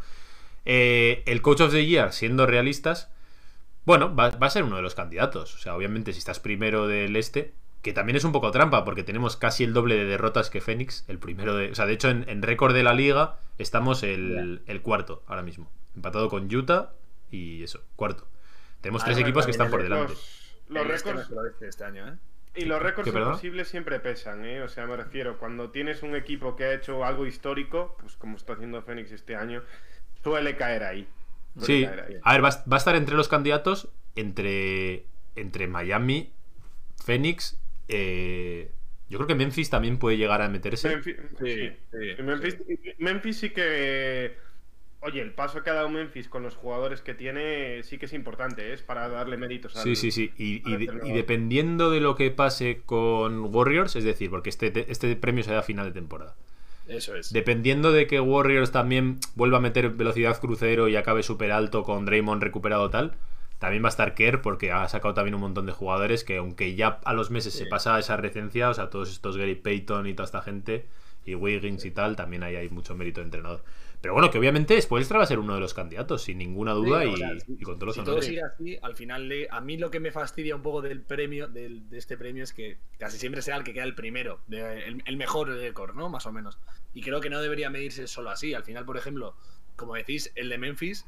Speaker 1: eh, el Coach of the Year, siendo realistas, bueno, va, va a ser uno de los candidatos. O sea, obviamente si estás primero del este, que también es un poco trampa, porque tenemos casi el doble de derrotas que Phoenix, el primero de... O sea, de hecho, en, en récord de la liga estamos el, el cuarto ahora mismo. Empatado con Utah y eso, cuarto. Tenemos
Speaker 2: Ah,
Speaker 1: tres
Speaker 2: bueno,
Speaker 1: equipos que están por
Speaker 2: el-
Speaker 1: delante.
Speaker 3: Los,
Speaker 2: este
Speaker 3: récords
Speaker 2: no es el oeste este año, ¿eh?
Speaker 3: y los récords imposibles siempre pesan, ¿eh? O sea, me refiero, cuando tienes un equipo que ha hecho algo histórico, pues como está haciendo Phoenix este año, suele caer ahí. Suele
Speaker 1: Sí,
Speaker 3: caer ahí.
Speaker 1: a ver, va, a- va a estar entre los candidatos entre, entre Miami, Phoenix. eh, yo creo que Memphis también puede llegar a meterse.
Speaker 3: Memphis,
Speaker 2: Sí,
Speaker 3: sí.
Speaker 2: sí,
Speaker 3: Memphis, Memphis sí que. Oye, el paso que ha dado Memphis con los jugadores que tiene sí que es importante, ¿eh? es para darle méritos al-
Speaker 1: Sí, sí, sí. Y, y
Speaker 3: al
Speaker 1: de-
Speaker 3: entrenador.
Speaker 1: y dependiendo de lo que pase con Warriors, es decir, porque este, este premio se da a final de temporada.
Speaker 2: Eso es.
Speaker 1: Dependiendo de que Warriors también vuelva a meter velocidad crucero y acabe súper alto con Draymond recuperado tal, también va a estar Kerr porque ha sacado también un montón de jugadores que aunque ya a los meses se pasa esa recencia, o sea, todos estos Gary Payton y toda esta gente y Wiggins y tal, también ahí hay mucho mérito de entrenador. Pero bueno, que obviamente Spoelstra va a ser uno de los candidatos, sin ninguna duda
Speaker 2: Sí,
Speaker 1: y,
Speaker 2: o sea,
Speaker 1: y con todos los
Speaker 2: si todo
Speaker 1: honores.
Speaker 2: sigue así, al final le- a mí lo que me fastidia un poco del premio, del- de este premio, es que casi siempre sea el que queda el primero, de- el, el mejor récord, ¿no? Más o menos. Y creo que no debería medirse solo así. Al final, por ejemplo, como decís, el de Memphis,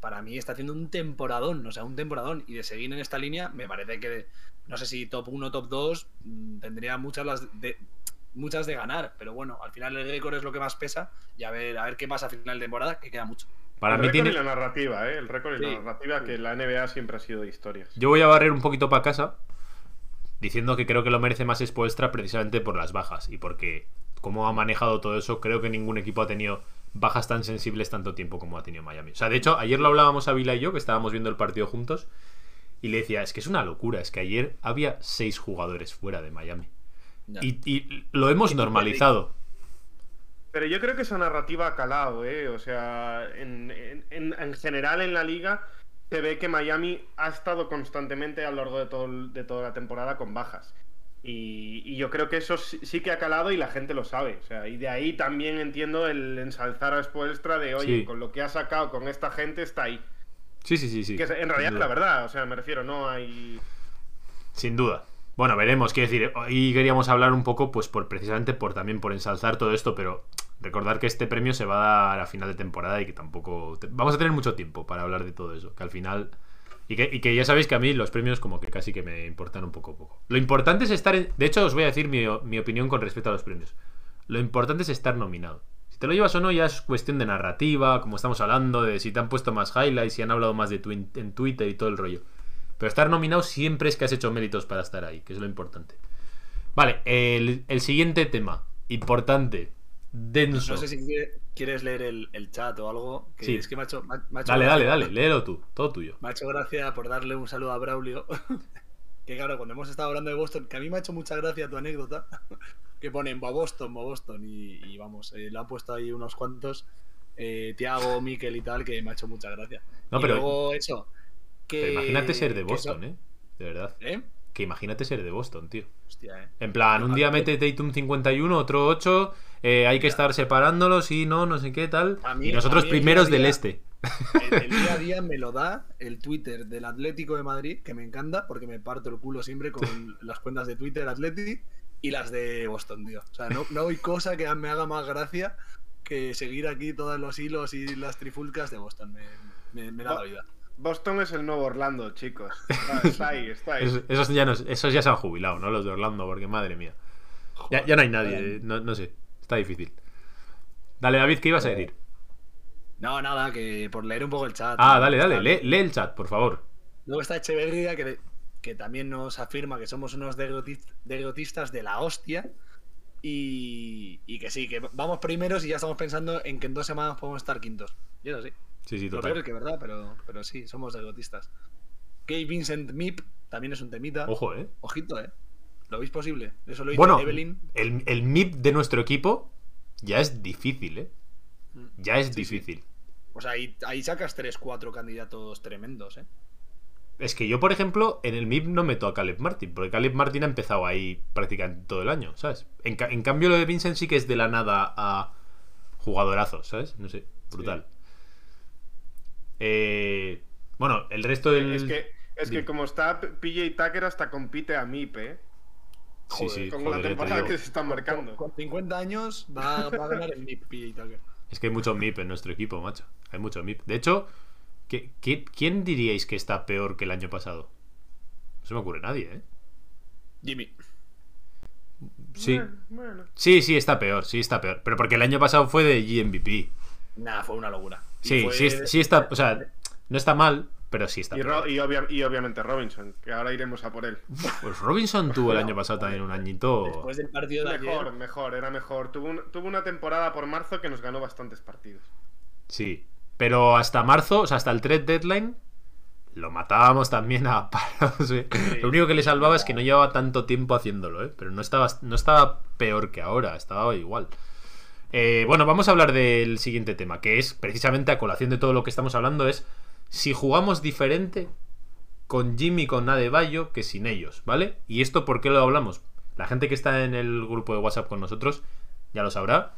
Speaker 2: para mí está haciendo un temporadón, o sea, un temporadón. Y de seguir en esta línea, me parece que, no sé si top 1 top 2, mm, tendría muchas las de, muchas de ganar. Pero bueno, al final el récord es lo que más pesa. Y a ver, a ver qué pasa a final de temporada, que queda mucho.
Speaker 1: Para
Speaker 3: el
Speaker 1: mí
Speaker 3: récord
Speaker 1: tiene...
Speaker 3: y la narrativa, ¿eh? El récord y la
Speaker 2: Sí.
Speaker 3: narrativa que la NBA siempre ha sido de historias.
Speaker 1: Yo voy a barrer un poquito para casa diciendo que creo que lo merece más Spoelstra precisamente por las bajas y porque como ha manejado todo eso, creo que ningún equipo ha tenido bajas tan sensibles tanto tiempo como ha tenido Miami. O sea, de hecho, ayer lo hablábamos a Vila y yo, que estábamos viendo el partido juntos, y le decía, es que es una locura, es que ayer había seis jugadores fuera de Miami. Y, y lo hemos normalizado.
Speaker 3: Pero yo creo que esa narrativa ha calado, ¿eh? O sea, en, en- en- en general en la liga se ve que Miami ha estado constantemente a lo largo de, todo, de toda la temporada con bajas. Y, y yo creo que eso sí, sí que ha calado y la gente lo sabe. O sea, y de ahí también entiendo el ensalzar a Spoelstra de, oye,
Speaker 1: Sí.
Speaker 3: con lo que ha sacado con esta gente está ahí.
Speaker 1: Sí, sí, sí, sí.
Speaker 3: Que es- en realidad,
Speaker 1: Sin
Speaker 3: la verdad, o sea, me refiero, no hay.
Speaker 1: Sin duda. Bueno, veremos, quiero decir, hoy queríamos hablar un poco, pues por precisamente por también por ensalzar todo esto, pero recordar que este premio se va a dar a final de temporada y que tampoco. Vamos a tener mucho tiempo para hablar de todo eso. Que al final. Y que, y que ya sabéis que a mí los premios como que casi que me importan un poco poco. Lo importante es estar en... De hecho, os voy a decir mi, mi opinión con respecto a los premios. Lo importante es estar nominado. Si te lo llevas o no ya es cuestión de narrativa, como estamos hablando, de si te han puesto más highlights, si han hablado más de tu en Twitter y todo el rollo. Pero estar nominado siempre es que has hecho méritos para estar ahí, que es lo importante. Vale, el, el siguiente tema. Importante. Denso.
Speaker 2: No sé si quiere- quieres leer el, el chat o algo. Que
Speaker 1: Sí.
Speaker 2: es que me ha hecho, me ha- me ha hecho
Speaker 1: Dale, dale, dale, léelo tú, todo tuyo.
Speaker 2: Me ha hecho gracia por darle un saludo a Braulio. que claro, cuando hemos estado hablando de Boston, que a mí me ha hecho mucha gracia tu anécdota. que ponen Bo Boston, Bo Boston. Y, y vamos, eh, le han puesto ahí unos cuantos. Eh, Tiago, Miquel y tal, que me ha hecho mucha gracia.
Speaker 1: No,
Speaker 2: Y
Speaker 1: pero-
Speaker 2: luego eso. Que,
Speaker 1: Pero imagínate ser de Boston, ¿eh? De verdad.
Speaker 2: ¿Eh?
Speaker 1: Que imagínate ser de Boston, tío.
Speaker 2: Hostia, eh.
Speaker 1: En plan, un día mete Tatum 51, otro 8, eh, hay que estar separándolos y no, no sé qué tal.
Speaker 2: Mí-
Speaker 1: y nosotros primeros
Speaker 2: día
Speaker 1: del este.
Speaker 2: El, el día a día me lo da el Twitter del Atlético de Madrid, que me encanta, porque me parto el culo siempre con las cuentas de Twitter Atleti y las de Boston, tío. O sea, no, no hay cosa que me haga más gracia que seguir aquí todos los hilos y las trifulcas de Boston. Me, me- me da la vida.
Speaker 3: Boston es el nuevo Orlando, chicos. Está, está ahí, está ahí.
Speaker 1: Esos, esos ya no- esos ya se han jubilado, ¿no? Los de Orlando, porque madre mía. Ya, ya no hay nadie, eh, no, no sé. Está difícil. Dale, David, ¿qué ibas a decir?
Speaker 2: No, nada, que por leer un poco el chat.
Speaker 1: Ah, dale, dale, lee, lee el chat, por favor.
Speaker 2: Luego está Echeverría, que, que también nos afirma que somos unos derrotis- derrotistas de la hostia. Y, y que sí, que vamos primeros y ya estamos pensando en que en dos semanas podemos estar quintos. Y eso sí.
Speaker 1: Sí, sí,
Speaker 2: Lo
Speaker 1: total.
Speaker 2: peor es que verdad, pero, pero sí, somos derrotistas. Gay Vincent Mip también es un temita.
Speaker 1: Ojo, ¿eh?
Speaker 2: Ojito, ¿eh? ¿Lo veis posible? Eso lo hizo
Speaker 1: Bueno,
Speaker 2: Evelyn.
Speaker 1: el, el MIP de nuestro equipo ya es difícil, ¿eh?
Speaker 2: Mm.
Speaker 1: Ya es difícil.
Speaker 2: O sea, ahí, ahí sacas 3-4 candidatos tremendos, ¿eh?
Speaker 1: Es que yo, por ejemplo, en el MIP no meto a Caleb Martin, porque Caleb Martin ha empezado ahí prácticamente todo el año, ¿sabes? En, ca- en cambio, lo de Vincent sí que es de la nada a jugadorazo, ¿sabes? No sé, brutal. Eh, bueno, el resto del.
Speaker 3: Es que, es que como está PJ Tucker, hasta compite a MIP, ¿eh?
Speaker 2: Joder,
Speaker 1: sí,
Speaker 3: Con
Speaker 1: joder,
Speaker 3: la temporada que se está marcando.
Speaker 2: Con 50 años va, va a ganar el Mip PJ Tucker.
Speaker 1: Es que hay mucho MIP en nuestro equipo, macho. Hay mucho MIP. De hecho, ¿qué- qué- quién diríais que está peor que el año pasado? No se me ocurre nadie, ¿eh?
Speaker 2: Jimmy.
Speaker 1: Sí.
Speaker 3: Bueno, bueno.
Speaker 1: Sí, sí, está peor, sí, está peor. Pero porque el año pasado fue de GMVP.
Speaker 2: Nada, fue una locura. Y
Speaker 1: Sí,
Speaker 2: fue-
Speaker 1: sí, sí está. O sea, no está mal, pero sí está
Speaker 3: Y, Ro- y obvia- y obviamente Robinson, que ahora iremos a por él.
Speaker 1: Pues Robinson tuvo el año pasado también un añito.
Speaker 2: Después del partido de
Speaker 3: Mejor,
Speaker 2: ayer.
Speaker 3: mejor, era mejor. Tuvo, un- tuvo una temporada por marzo que nos ganó bastantes partidos.
Speaker 1: Sí. Pero hasta marzo, o sea, hasta el trade deadline, lo matábamos también a palos. ¿eh? Lo único que le salvaba es que no llevaba tanto tiempo haciéndolo, ¿eh? Pero no estaba, no estaba peor que ahora, estaba igual. Eh, bueno, vamos a hablar del siguiente tema, que es precisamente a colación de todo lo que estamos hablando, es si jugamos diferente con Jimmy y con Adebayo que sin ellos, ¿vale? ¿Y esto por qué lo hablamos? La gente que está en el grupo de WhatsApp con nosotros ya lo sabrá.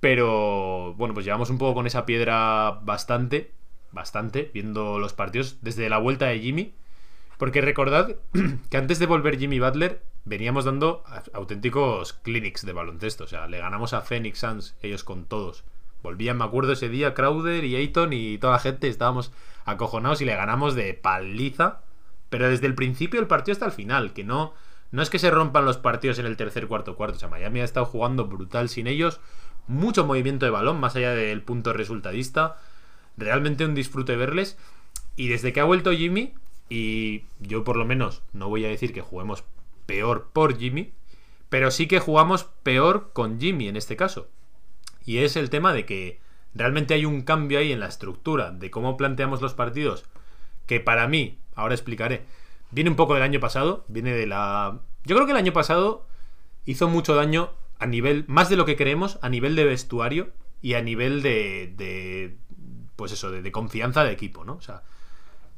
Speaker 1: Pero bueno, pues llevamos un poco con esa piedra bastante, bastante, viendo los partidos desde la vuelta de Jimmy. Porque recordad que antes de volver Jimmy Butler, veníamos dando auténticos clinics de baloncesto. O sea, le ganamos a Phoenix Suns, ellos con todos. Volvían, me acuerdo ese día, Crowder y Ayton y toda la gente, estábamos acojonados y le ganamos de paliza. Pero desde el principio del partido hasta el final, que no, no es que se rompan los partidos en el tercer, cuarto, cuarto. O sea, Miami ha estado jugando brutal sin ellos. Mucho movimiento de balón, más allá del punto resultadista. Realmente un disfrute verles. Y desde que ha vuelto Jimmy, y yo por lo menos no voy a decir que juguemos peor por Jimmy, pero sí que jugamos peor con Jimmy en este caso. Y es el tema de que realmente hay un cambio ahí en la estructura de cómo planteamos los partidos, que para mí, ahora explicaré, viene un poco del año pasado, viene de la... Yo creo que el año pasado hizo mucho daño a nivel, más de lo que creemos, a nivel de vestuario y a nivel de, de pues eso, de, de confianza de equipo, ¿no? O sea,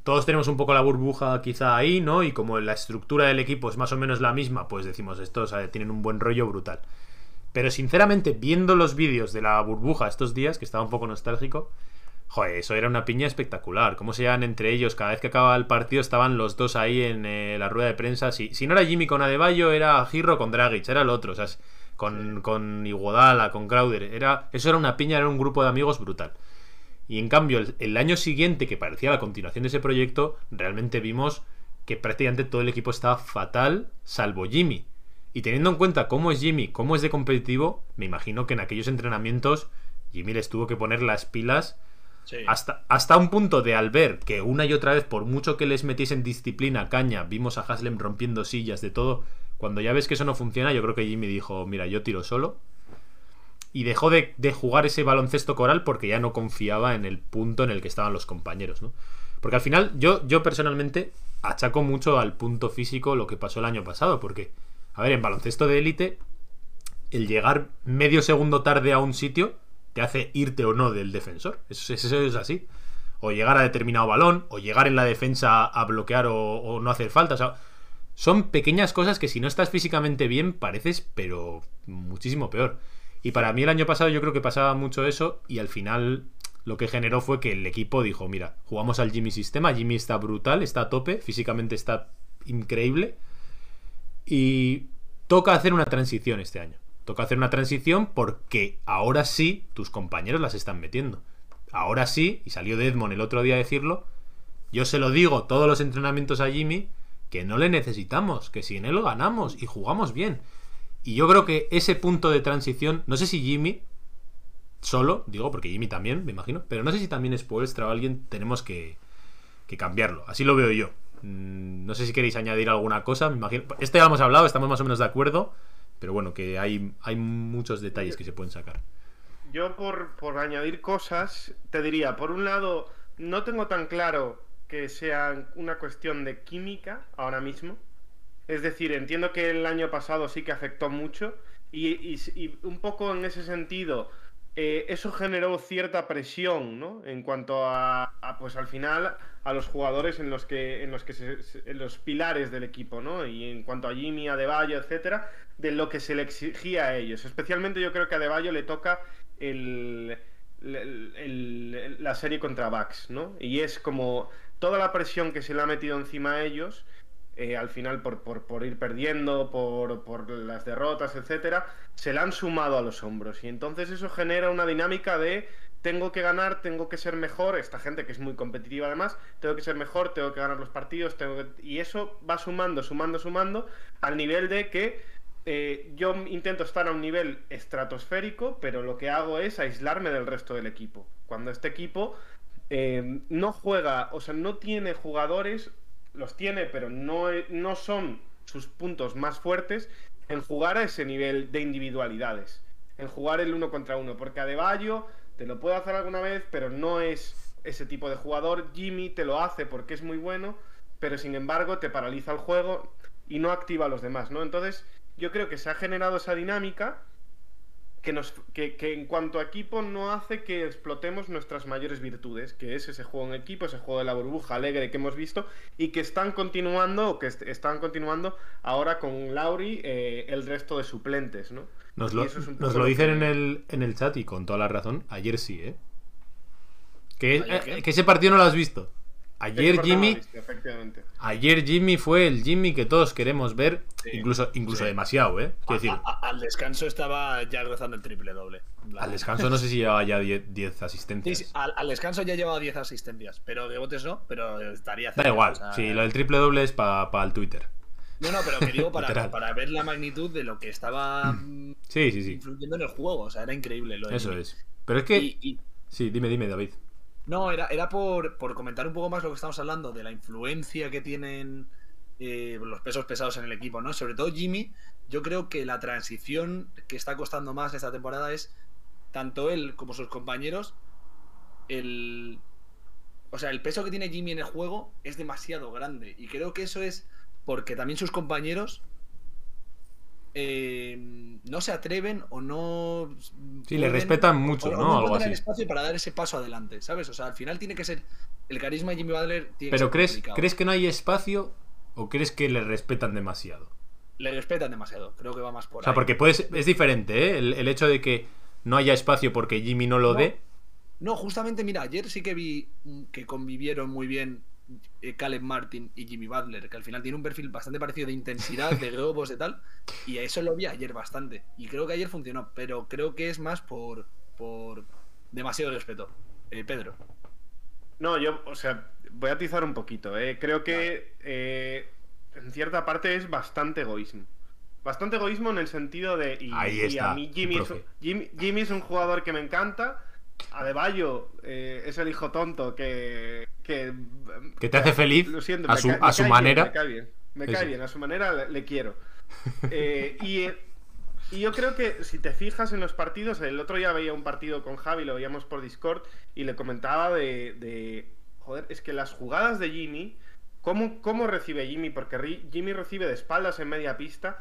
Speaker 1: todos tenemos un poco la burbuja quizá ahí, ¿no? Y como la estructura del equipo es más o menos la misma, pues decimos, estos eh, tienen un buen rollo brutal. Pero sinceramente, viendo los vídeos de la burbuja estos días, que estaba un poco nostálgico, Joder, eso era una piña espectacular. ¿Cómo se llaman entre ellos? Cada vez que acababa el partido estaban los dos ahí en eh, la rueda de prensa. Si, si no era Jimmy con Adebayo, era Girro con Dragic, era el otro. O sea, con, con Iguodala, con Crowder. Era, eso era una piña, era un grupo de amigos brutal. Y en cambio, el, el año siguiente, que parecía la continuación de ese proyecto, realmente vimos que prácticamente todo el equipo estaba fatal, salvo Jimmy. Y teniendo en cuenta cómo es Jimmy, cómo es de competitivo, me imagino que en aquellos entrenamientos Jimmy les tuvo que poner las pilas
Speaker 2: Sí.
Speaker 1: hasta, hasta un punto de al ver que una y otra vez, por mucho que les metiesen disciplina, caña, vimos a Haslem rompiendo sillas, de todo. Cuando ya ves que eso no funciona, yo creo que Jimmy dijo, mira, yo tiro solo. Y dejó de, de jugar ese baloncesto coral porque ya no confiaba en el punto en el que estaban los compañeros, ¿no? Porque al final, yo, yo personalmente achaco mucho al punto físico lo que pasó el año pasado, porque, a ver, en baloncesto de élite, el llegar medio segundo tarde a un sitio te hace irte o no del defensor. Eso, es- eso es así. O llegar a determinado balón, o llegar en la defensa a bloquear o, o no hacer falta. O sea, son pequeñas cosas que si no estás físicamente bien pareces, pero muchísimo peor. Y para mí el año pasado yo creo que pasaba mucho eso y al final lo que generó fue que el equipo dijo, mira, jugamos al Jimmy sistema, Jimmy está brutal, está a tope, físicamente está increíble y toca hacer una transición este año. Toca hacer una transición porque ahora sí tus compañeros las están metiendo. Ahora sí, y salió Edmond el otro día a decirlo, yo se lo digo todos los entrenamientos a Jimmy, que no le necesitamos, que sin él ganamos y jugamos bien. Y yo creo que ese punto de transición, no sé si Jimmy solo, digo, porque Jimmy también, me imagino, pero no sé si también es Poelstra o alguien, tenemos que, que cambiarlo. Así lo veo yo. Mm, No sé si queréis añadir alguna cosa, me imagino. Este ya lo hemos hablado, estamos más o menos de acuerdo, pero bueno, que hay, hay muchos detalles que se pueden sacar.
Speaker 3: Yo por, por añadir cosas, te diría, por un lado, no tengo tan claro que sea una cuestión de química ahora mismo. Es decir, entiendo que el año pasado sí que afectó mucho y, un poco en ese sentido eh, eso generó cierta presión, ¿no? En cuanto a, a, pues al final a los jugadores en los que en los que se- en los pilares del equipo, ¿no? Y en cuanto a Jimmy, a Adebayo, etcétera, de lo que se le exigía a ellos. Especialmente yo creo que a Adebayo le toca el- el- la serie contra Bucks, ¿no? Y es como toda la presión que se le ha metido encima a ellos, eh, al final por, por- por ir perdiendo, por, por las derrotas, etcétera, se la han sumado a los hombros. Y entonces eso genera una dinámica de tengo que ganar, tengo que ser mejor. Esta gente que es muy competitiva además, tengo que ser mejor, tengo que ganar los partidos, tengo que- y eso va sumando, sumando, sumando, al nivel de que eh, yo intento estar a un nivel estratosférico, pero lo que hago es aislarme del resto del equipo. Cuando este equipo eh, no juega, o sea, no tiene jugadores, los tiene, pero no, no son sus puntos más fuertes en jugar a ese nivel de individualidades, en jugar el uno contra uno, porque Adebayo te lo puede hacer alguna vez, pero no es ese tipo de jugador. Jimmy te lo hace porque es muy bueno, pero sin embargo te paraliza el juego y no activa a los demás, ¿no? Entonces, yo creo que se ha generado esa dinámica que, nos, que, que en cuanto a equipo no hace que explotemos nuestras mayores virtudes, que es ese juego en equipo, ese juego de la burbuja alegre que hemos visto y que están continuando, o que est- están continuando ahora con Lauri eh, el resto de suplentes, ¿no?
Speaker 1: Nos lo,
Speaker 3: es
Speaker 1: nos lo dicen en el, en el chat y con toda la razón. Ayer sí, ¿eh? Que,
Speaker 2: ¿Ayer qué?
Speaker 1: eh, que ese partido no lo has visto. Ayer Jimmy,
Speaker 3: efectivamente.
Speaker 1: ayer Jimmy fue el Jimmy que todos queremos ver,
Speaker 2: Sí,
Speaker 1: incluso, incluso
Speaker 2: sí.
Speaker 1: demasiado, ¿eh? Quiero decir,
Speaker 2: A- a- al descanso estaba ya rozando el triple doble.
Speaker 1: al descanso no sé si llevaba ya 10 10
Speaker 2: Sí,
Speaker 1: asistencias.
Speaker 2: sí, al, al descanso ya llevaba 10 asistencias, pero de botes no, pero estaría
Speaker 1: Da igual,
Speaker 2: o sea,
Speaker 1: sí, lo del triple doble es para el Twitter.
Speaker 2: No, no, pero que digo para, para ver la magnitud de lo que estaba
Speaker 1: Sí, sí, sí.
Speaker 2: influyendo en el juego, o sea, era increíble lo de
Speaker 1: Eso
Speaker 2: Jimmy.
Speaker 1: es. Pero es que.
Speaker 2: Y- y-
Speaker 1: Sí, dime, dime, David.
Speaker 2: No, era, era por, por comentar un poco más lo que estamos hablando de la influencia que tienen eh, los pesos pesados en el equipo, ¿no? Sobre todo Jimmy, yo creo que la transición que está costando más esta temporada es tanto él como sus compañeros, el... O sea, el peso que tiene Jimmy en el juego es demasiado grande. Y creo que eso es porque también sus compañeros eh, no se atreven o no...
Speaker 1: Sí, le respetan mucho,
Speaker 2: o- o
Speaker 1: ¿no? Algo
Speaker 2: encuentran el
Speaker 1: así.
Speaker 2: espacio para dar ese paso adelante, ¿sabes? O sea, al final tiene que ser... El carisma de Jimmy Butler tiene que
Speaker 1: Pero
Speaker 2: ser
Speaker 1: ¿crees,
Speaker 2: complicado.
Speaker 1: ¿crees que no hay espacio o crees que le respetan demasiado?
Speaker 2: Le respetan demasiado. Creo que va más por
Speaker 1: O sea,
Speaker 2: ahí.
Speaker 1: porque puede ser- es diferente, ¿eh? El, el hecho de que no haya espacio porque Jimmy no lo
Speaker 2: No.
Speaker 1: dé.
Speaker 2: No, justamente, mira, ayer sí que vi que convivieron muy bien Caleb Martin y Jimmy Butler, que al final tiene un perfil bastante parecido de intensidad, de globos y tal. Y a eso lo vi ayer bastante. Y creo que ayer funcionó, pero creo que es más por, por demasiado respeto. Eh, Pedro.
Speaker 3: No, yo, o sea, voy a atizar un poquito. ¿eh? Creo que eh, en cierta parte es bastante egoísmo. Bastante egoísmo en el sentido de. Y,
Speaker 1: Ahí
Speaker 3: y
Speaker 1: está,
Speaker 3: a mí Jimmy es. Jimmy, Jimmy es un jugador que me encanta. Adebayo eh, es el hijo tonto que. Que,
Speaker 1: Que te hace feliz
Speaker 3: Lo siento,
Speaker 1: a su, a
Speaker 3: me
Speaker 1: su manera.
Speaker 3: Bien, me cae bien. Me cae bien, a su manera le, le quiero. Eh, y, eh, y yo creo que si te fijas en los partidos, el otro día veía un partido con Javi, lo veíamos por Discord, y le comentaba de. de, joder, es que las jugadas de Jimmy. ¿Cómo, cómo recibe Jimmy? Porque Jimmy recibe de espaldas en media pista.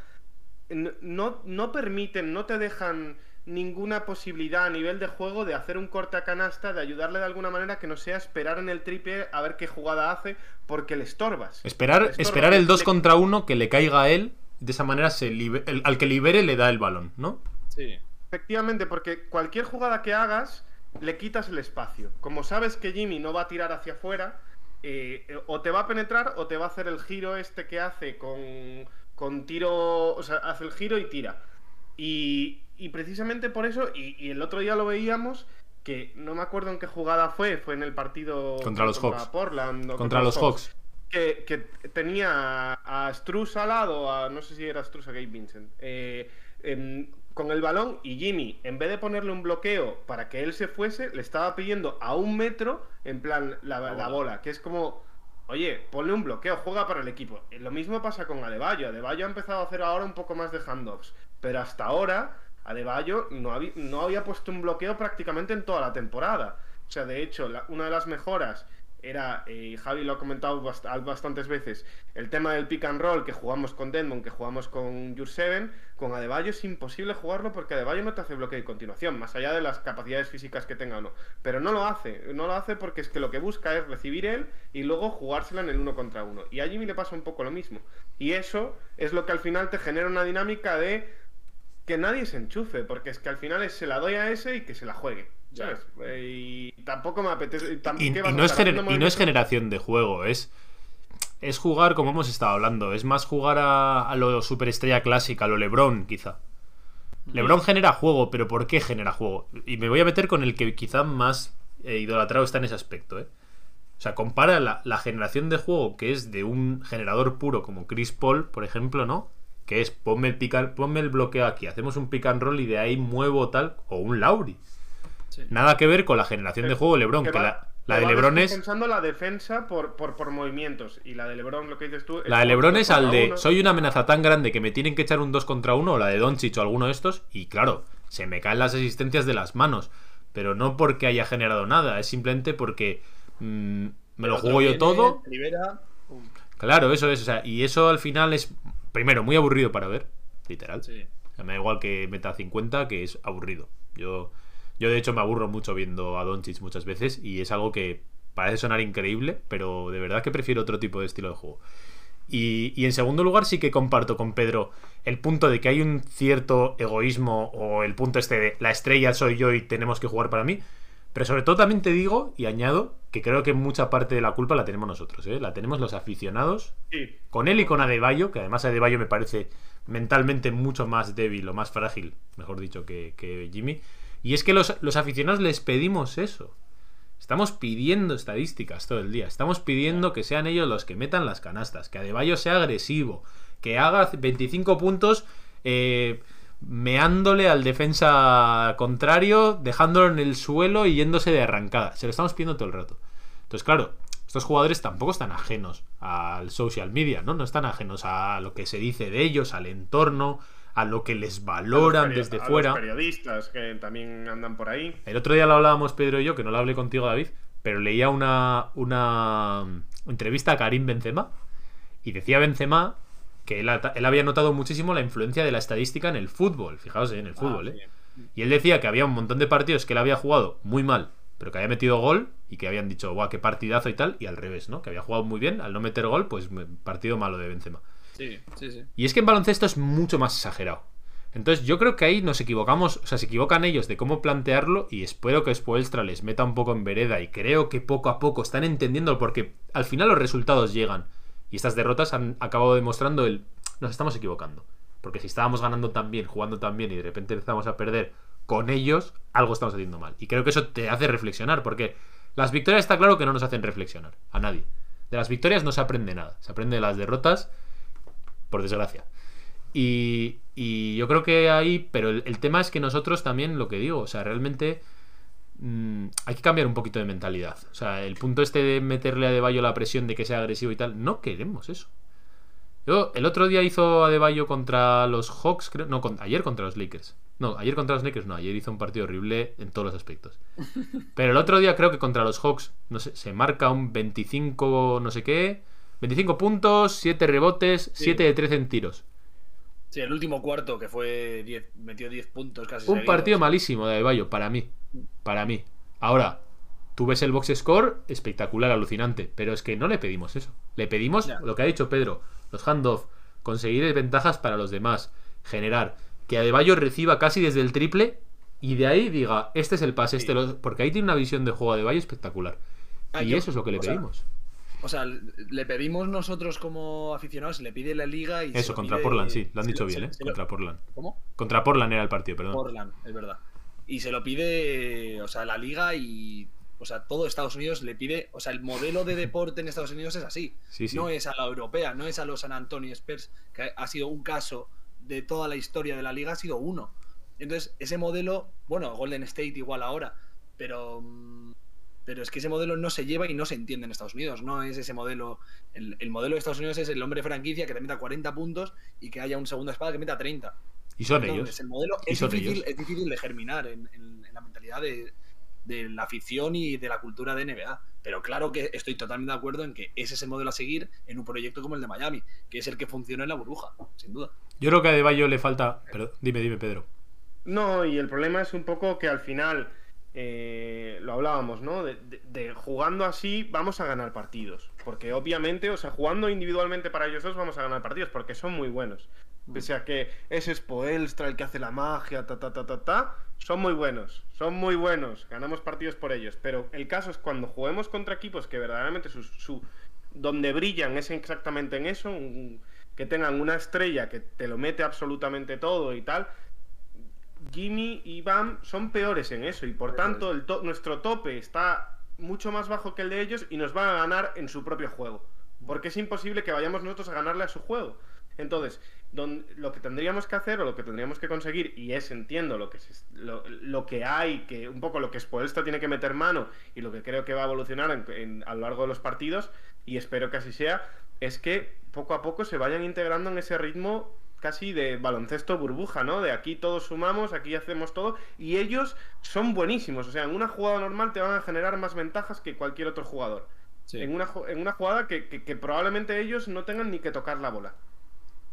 Speaker 3: No, no permiten, no te dejan ninguna posibilidad a nivel de juego de hacer un corte a canasta, de ayudarle de alguna manera que no sea esperar en el triple a ver qué jugada hace, porque le estorbas.
Speaker 1: Esperar,
Speaker 3: Le estorbas,
Speaker 1: esperar el
Speaker 3: le-
Speaker 1: 2
Speaker 3: le-
Speaker 1: contra 1 que le caiga a él. De esa manera se libe- el- al que libere le da el balón, ¿no?
Speaker 2: Sí.
Speaker 3: Efectivamente, porque cualquier jugada que hagas, le quitas el espacio. Como sabes que Jimmy no va a tirar hacia afuera, eh, o te va a penetrar o te va a hacer el giro este que hace con, con tiro, o sea, hace el giro y tira. Y, y precisamente por eso, y, y el otro día lo veíamos, que no me acuerdo en qué jugada fue, fue en el partido
Speaker 1: Contra los Hawks.
Speaker 3: Portland
Speaker 1: Contra los Hawks.
Speaker 3: que, que tenía a, Struz al lado, a, no sé si era Struz o Gabe Vincent, eh, con el balón y Jimmy, en vez de ponerle un bloqueo para que él se fuese, le estaba pidiendo a un metro, en plan, la, la bola, que es como, oye, ponle un bloqueo, juega para el equipo. Lo mismo pasa con Adebayo. Adebayo ha empezado a hacer ahora un poco más de handoffs, pero hasta ahora Adebayo no, había- no había puesto un bloqueo prácticamente en toda la temporada. O sea, de hecho, una de las mejoras era, eh, Javi lo ha comentado bast- bastantes veces, el tema del pick and roll que jugamos con Denmon, que jugamos con Jurseven, con Adebayo es imposible jugarlo porque Adebayo no te hace bloqueo de continuación, más allá de las capacidades físicas que tenga o no. Pero no lo hace, no lo hace porque es que lo que busca es recibir él y luego jugársela en el uno contra uno. Y a Jimmy le pasa un poco lo mismo. Y eso es lo que al final te genera una dinámica de que nadie se enchufe, porque es que al final es se la doy a ese y que se la juegue. ¿Sabes? Eh, Y tampoco me apetece. tam-
Speaker 1: Y,
Speaker 3: ¿qué
Speaker 1: y
Speaker 3: vas a
Speaker 1: no es
Speaker 3: estar
Speaker 1: gener-
Speaker 3: haciendo
Speaker 1: y no es
Speaker 3: movimientos?
Speaker 1: generación de juego, es, es jugar como hemos estado hablando. Es más jugar a, a lo superestrella clásica, a lo Lebron, quizá. Lebron genera juego, pero ¿por qué genera juego? Y me voy a meter con el que quizá más eh, idolatrado está en ese aspecto, ¿eh? O sea, compara la, la generación de juego que es de un generador puro como Chris Paul, por ejemplo, ¿no? Que es ponme el, ponme bloqueo aquí, hacemos un pick and roll y de ahí muevo tal, o un Lauri.
Speaker 2: Sí.
Speaker 1: Nada que ver con la generación de juego LeBron, que,
Speaker 3: va-
Speaker 1: la, de LeBron es
Speaker 3: pensando la defensa por, por, por movimientos. Y la de LeBron, lo que dices tú.
Speaker 1: La de LeBron es al de
Speaker 3: uno.
Speaker 1: soy una amenaza tan grande que me tienen que echar un 2 contra 1 o la de Doncic o alguno de estos y claro, se me caen las asistencias de las manos, pero no porque haya generado nada, es simplemente porque mm, me lo juego yo todo.
Speaker 2: Libera.
Speaker 1: Claro, eso es, o sea, y eso al final es primero muy aburrido para ver, literal.
Speaker 2: Sí.
Speaker 1: Me da igual que meta 50 que es aburrido. Yo yo de hecho me aburro mucho viendo a Doncic muchas veces y es algo que parece sonar increíble, pero de verdad que prefiero otro tipo de estilo de juego. Y, y en segundo lugar sí que comparto con Pedro el punto de que hay un cierto egoísmo o el punto este de la estrella soy yo y tenemos que jugar para mí. Pero sobre todo también te digo y añado que creo que mucha parte de la culpa la tenemos nosotros, ¿eh? la tenemos los aficionados
Speaker 3: Sí.
Speaker 1: con él y con Adebayo, que además Adebayo me parece mentalmente mucho más débil o más frágil, mejor dicho, que, que Jimmy. Y es que los, los aficionados les pedimos eso. Estamos pidiendo estadísticas todo el día. Estamos pidiendo que sean ellos los que metan las canastas, que Adebayo sea agresivo, que haga 25 puntos eh, meándole al defensa contrario, dejándolo en el suelo y yéndose de arrancada. Se lo estamos pidiendo todo el rato. Entonces, claro, estos jugadores tampoco están ajenos al social media, ¿no? No están ajenos a lo que se dice de ellos, al entorno, a lo que les valoran
Speaker 3: los
Speaker 1: desde
Speaker 3: a los
Speaker 1: fuera.
Speaker 3: periodistas que también andan por ahí.
Speaker 1: El otro día lo hablábamos Pedro y yo, que no lo hablé contigo, David, pero leía una, una entrevista a Karim Benzema y decía Benzema que él, ha- él había notado muchísimo la influencia de la estadística en el fútbol, fijaos eh, en el fútbol,
Speaker 2: Ah,
Speaker 1: ¿eh?
Speaker 2: sí.
Speaker 1: Y él decía que había un montón de partidos que él había jugado muy mal, pero que había metido gol y que habían dicho, guau, qué partidazo y tal, y al revés, ¿no? Que había jugado muy bien, al no meter gol, pues partido malo de Benzema.
Speaker 2: Sí, sí, sí.
Speaker 1: Y es que en baloncesto es mucho más exagerado. Entonces yo creo que ahí nos equivocamos, o sea, se equivocan ellos de cómo plantearlo y espero que Spoelstra les meta un poco en vereda y creo que poco a poco están entendiendo porque al final los resultados llegan y estas derrotas han acabado demostrando el nos estamos equivocando. Porque si estábamos ganando tan bien, jugando tan bien y de repente empezamos a perder con ellos, algo estamos haciendo mal. Y creo que eso te hace reflexionar porque las victorias está claro que no nos hacen reflexionar a nadie. De las victorias no se aprende nada, se aprende de las derrotas por desgracia. Y, y yo creo que ahí, pero el, el, tema es que nosotros también, lo que digo, o sea, realmente mmm, hay que cambiar un poquito de mentalidad. O sea, el punto este de meterle a Deballo la presión de que sea agresivo y tal, no queremos eso. Yo, el otro día hizo Adebayo contra los Hawks, creo. No, con, ayer contra los Lakers. No, ayer contra los Lakers no, ayer hizo un partido horrible en todos los aspectos. Pero el otro día creo que contra los Hawks, no sé, se marca un 25, no sé qué. 25 puntos, 7 rebotes, sí. 7 de 13 en tiros.
Speaker 2: Sí, el último cuarto que fue 10, metió 10 puntos casi.
Speaker 1: Un seguidos. partido malísimo de Adebayo, para mí. Para mí. Ahora, tú ves el box score, espectacular, alucinante. Pero es que no le pedimos eso. Le pedimos yeah. lo que ha dicho Pedro los handoff, conseguir ventajas para los demás, generar que Adebayo reciba casi desde el triple y de ahí diga, este es el pase, sí. este lo... porque ahí tiene una visión de juego de espectacular. Ah, y yo, eso es lo que le pedimos.
Speaker 2: Sea, o sea, le pedimos nosotros como aficionados, le pide la liga y...
Speaker 1: Eso, contra pide... Portland, sí, lo han dicho bien, ¿eh? contra Portland.
Speaker 2: ¿Cómo?
Speaker 1: Contra Portland era el partido, perdón.
Speaker 2: Portland, es verdad. Y se lo pide, o sea, la liga y o sea, todo Estados Unidos le pide, o sea, el modelo de deporte en Estados Unidos es así.
Speaker 1: Sí, sí.
Speaker 2: No es a la europea, no es a los San Antonio Spurs, que ha sido un caso de toda la historia de la liga, ha sido uno. Entonces, ese modelo, bueno, Golden State igual ahora, pero pero es que ese modelo no se lleva y no se entiende en Estados Unidos. No es ese modelo. El, el modelo de Estados Unidos es el hombre franquicia que te meta 40 puntos y que haya un segunda espada que meta 30.
Speaker 1: Y son ellos.
Speaker 2: El modelo
Speaker 1: y
Speaker 2: es difícil, es difícil de germinar en, en, en la mentalidad de, de la afición y de la cultura de NBA. Pero claro que estoy totalmente de acuerdo en que ese es el modelo a seguir en un proyecto como el de Miami, que es el que funciona en la burbuja, sin duda.
Speaker 1: Yo creo que a Deballo le falta. Pero, dime, dime, Pedro.
Speaker 3: No, y el problema es un poco que al final. Eh, lo hablábamos, ¿no? De, de, de, jugando así vamos a ganar partidos. Porque obviamente, o sea, jugando individualmente para ellos dos vamos a ganar partidos porque son muy buenos. Pese a que ese es Poelstra el que hace la magia, ta, ta, ta, ta, ta, son muy buenos, son muy buenos, ganamos partidos por ellos. Pero el caso es cuando juguemos contra equipos que verdaderamente su, su donde brillan es exactamente en eso, un, que tengan una estrella que te lo mete absolutamente todo y tal. Jimmy y Bam son peores en eso y por tanto el to nuestro tope está mucho más bajo que el de ellos y nos van a ganar en su propio juego. Porque es imposible que vayamos nosotros a ganarle a su juego. Entonces, don, lo que tendríamos que hacer o lo que tendríamos que conseguir, y es, entiendo, lo que, se, lo, lo, que hay, que un poco lo que Spoelstra tiene que meter mano y lo que creo que va a evolucionar en, en, a lo largo de los partidos, y espero que así sea, es que poco a poco se vayan integrando en ese ritmo casi de baloncesto burbuja, ¿no? De aquí todos sumamos, aquí hacemos todo, y ellos son buenísimos, o sea, en una jugada normal te van a generar más ventajas que cualquier otro jugador. Sí. En, una, en una jugada que, que, que probablemente ellos no tengan ni que tocar la bola.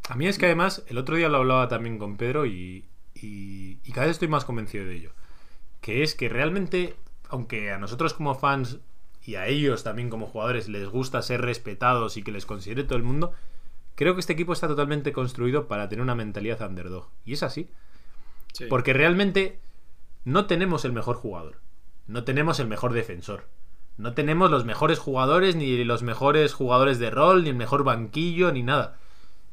Speaker 1: A mí es que además, el otro día lo hablaba también con Pedro y, y, y, cada vez estoy más convencido de ello. Que es que realmente, aunque a nosotros como fans y a ellos también como jugadores les gusta ser respetados y que les considere todo el mundo, creo que este equipo está totalmente construido para tener una mentalidad underdog. Y es así. Sí. Porque realmente no tenemos el mejor jugador. No tenemos el mejor defensor. No tenemos los mejores jugadores, ni los mejores jugadores de rol, ni el mejor banquillo, ni nada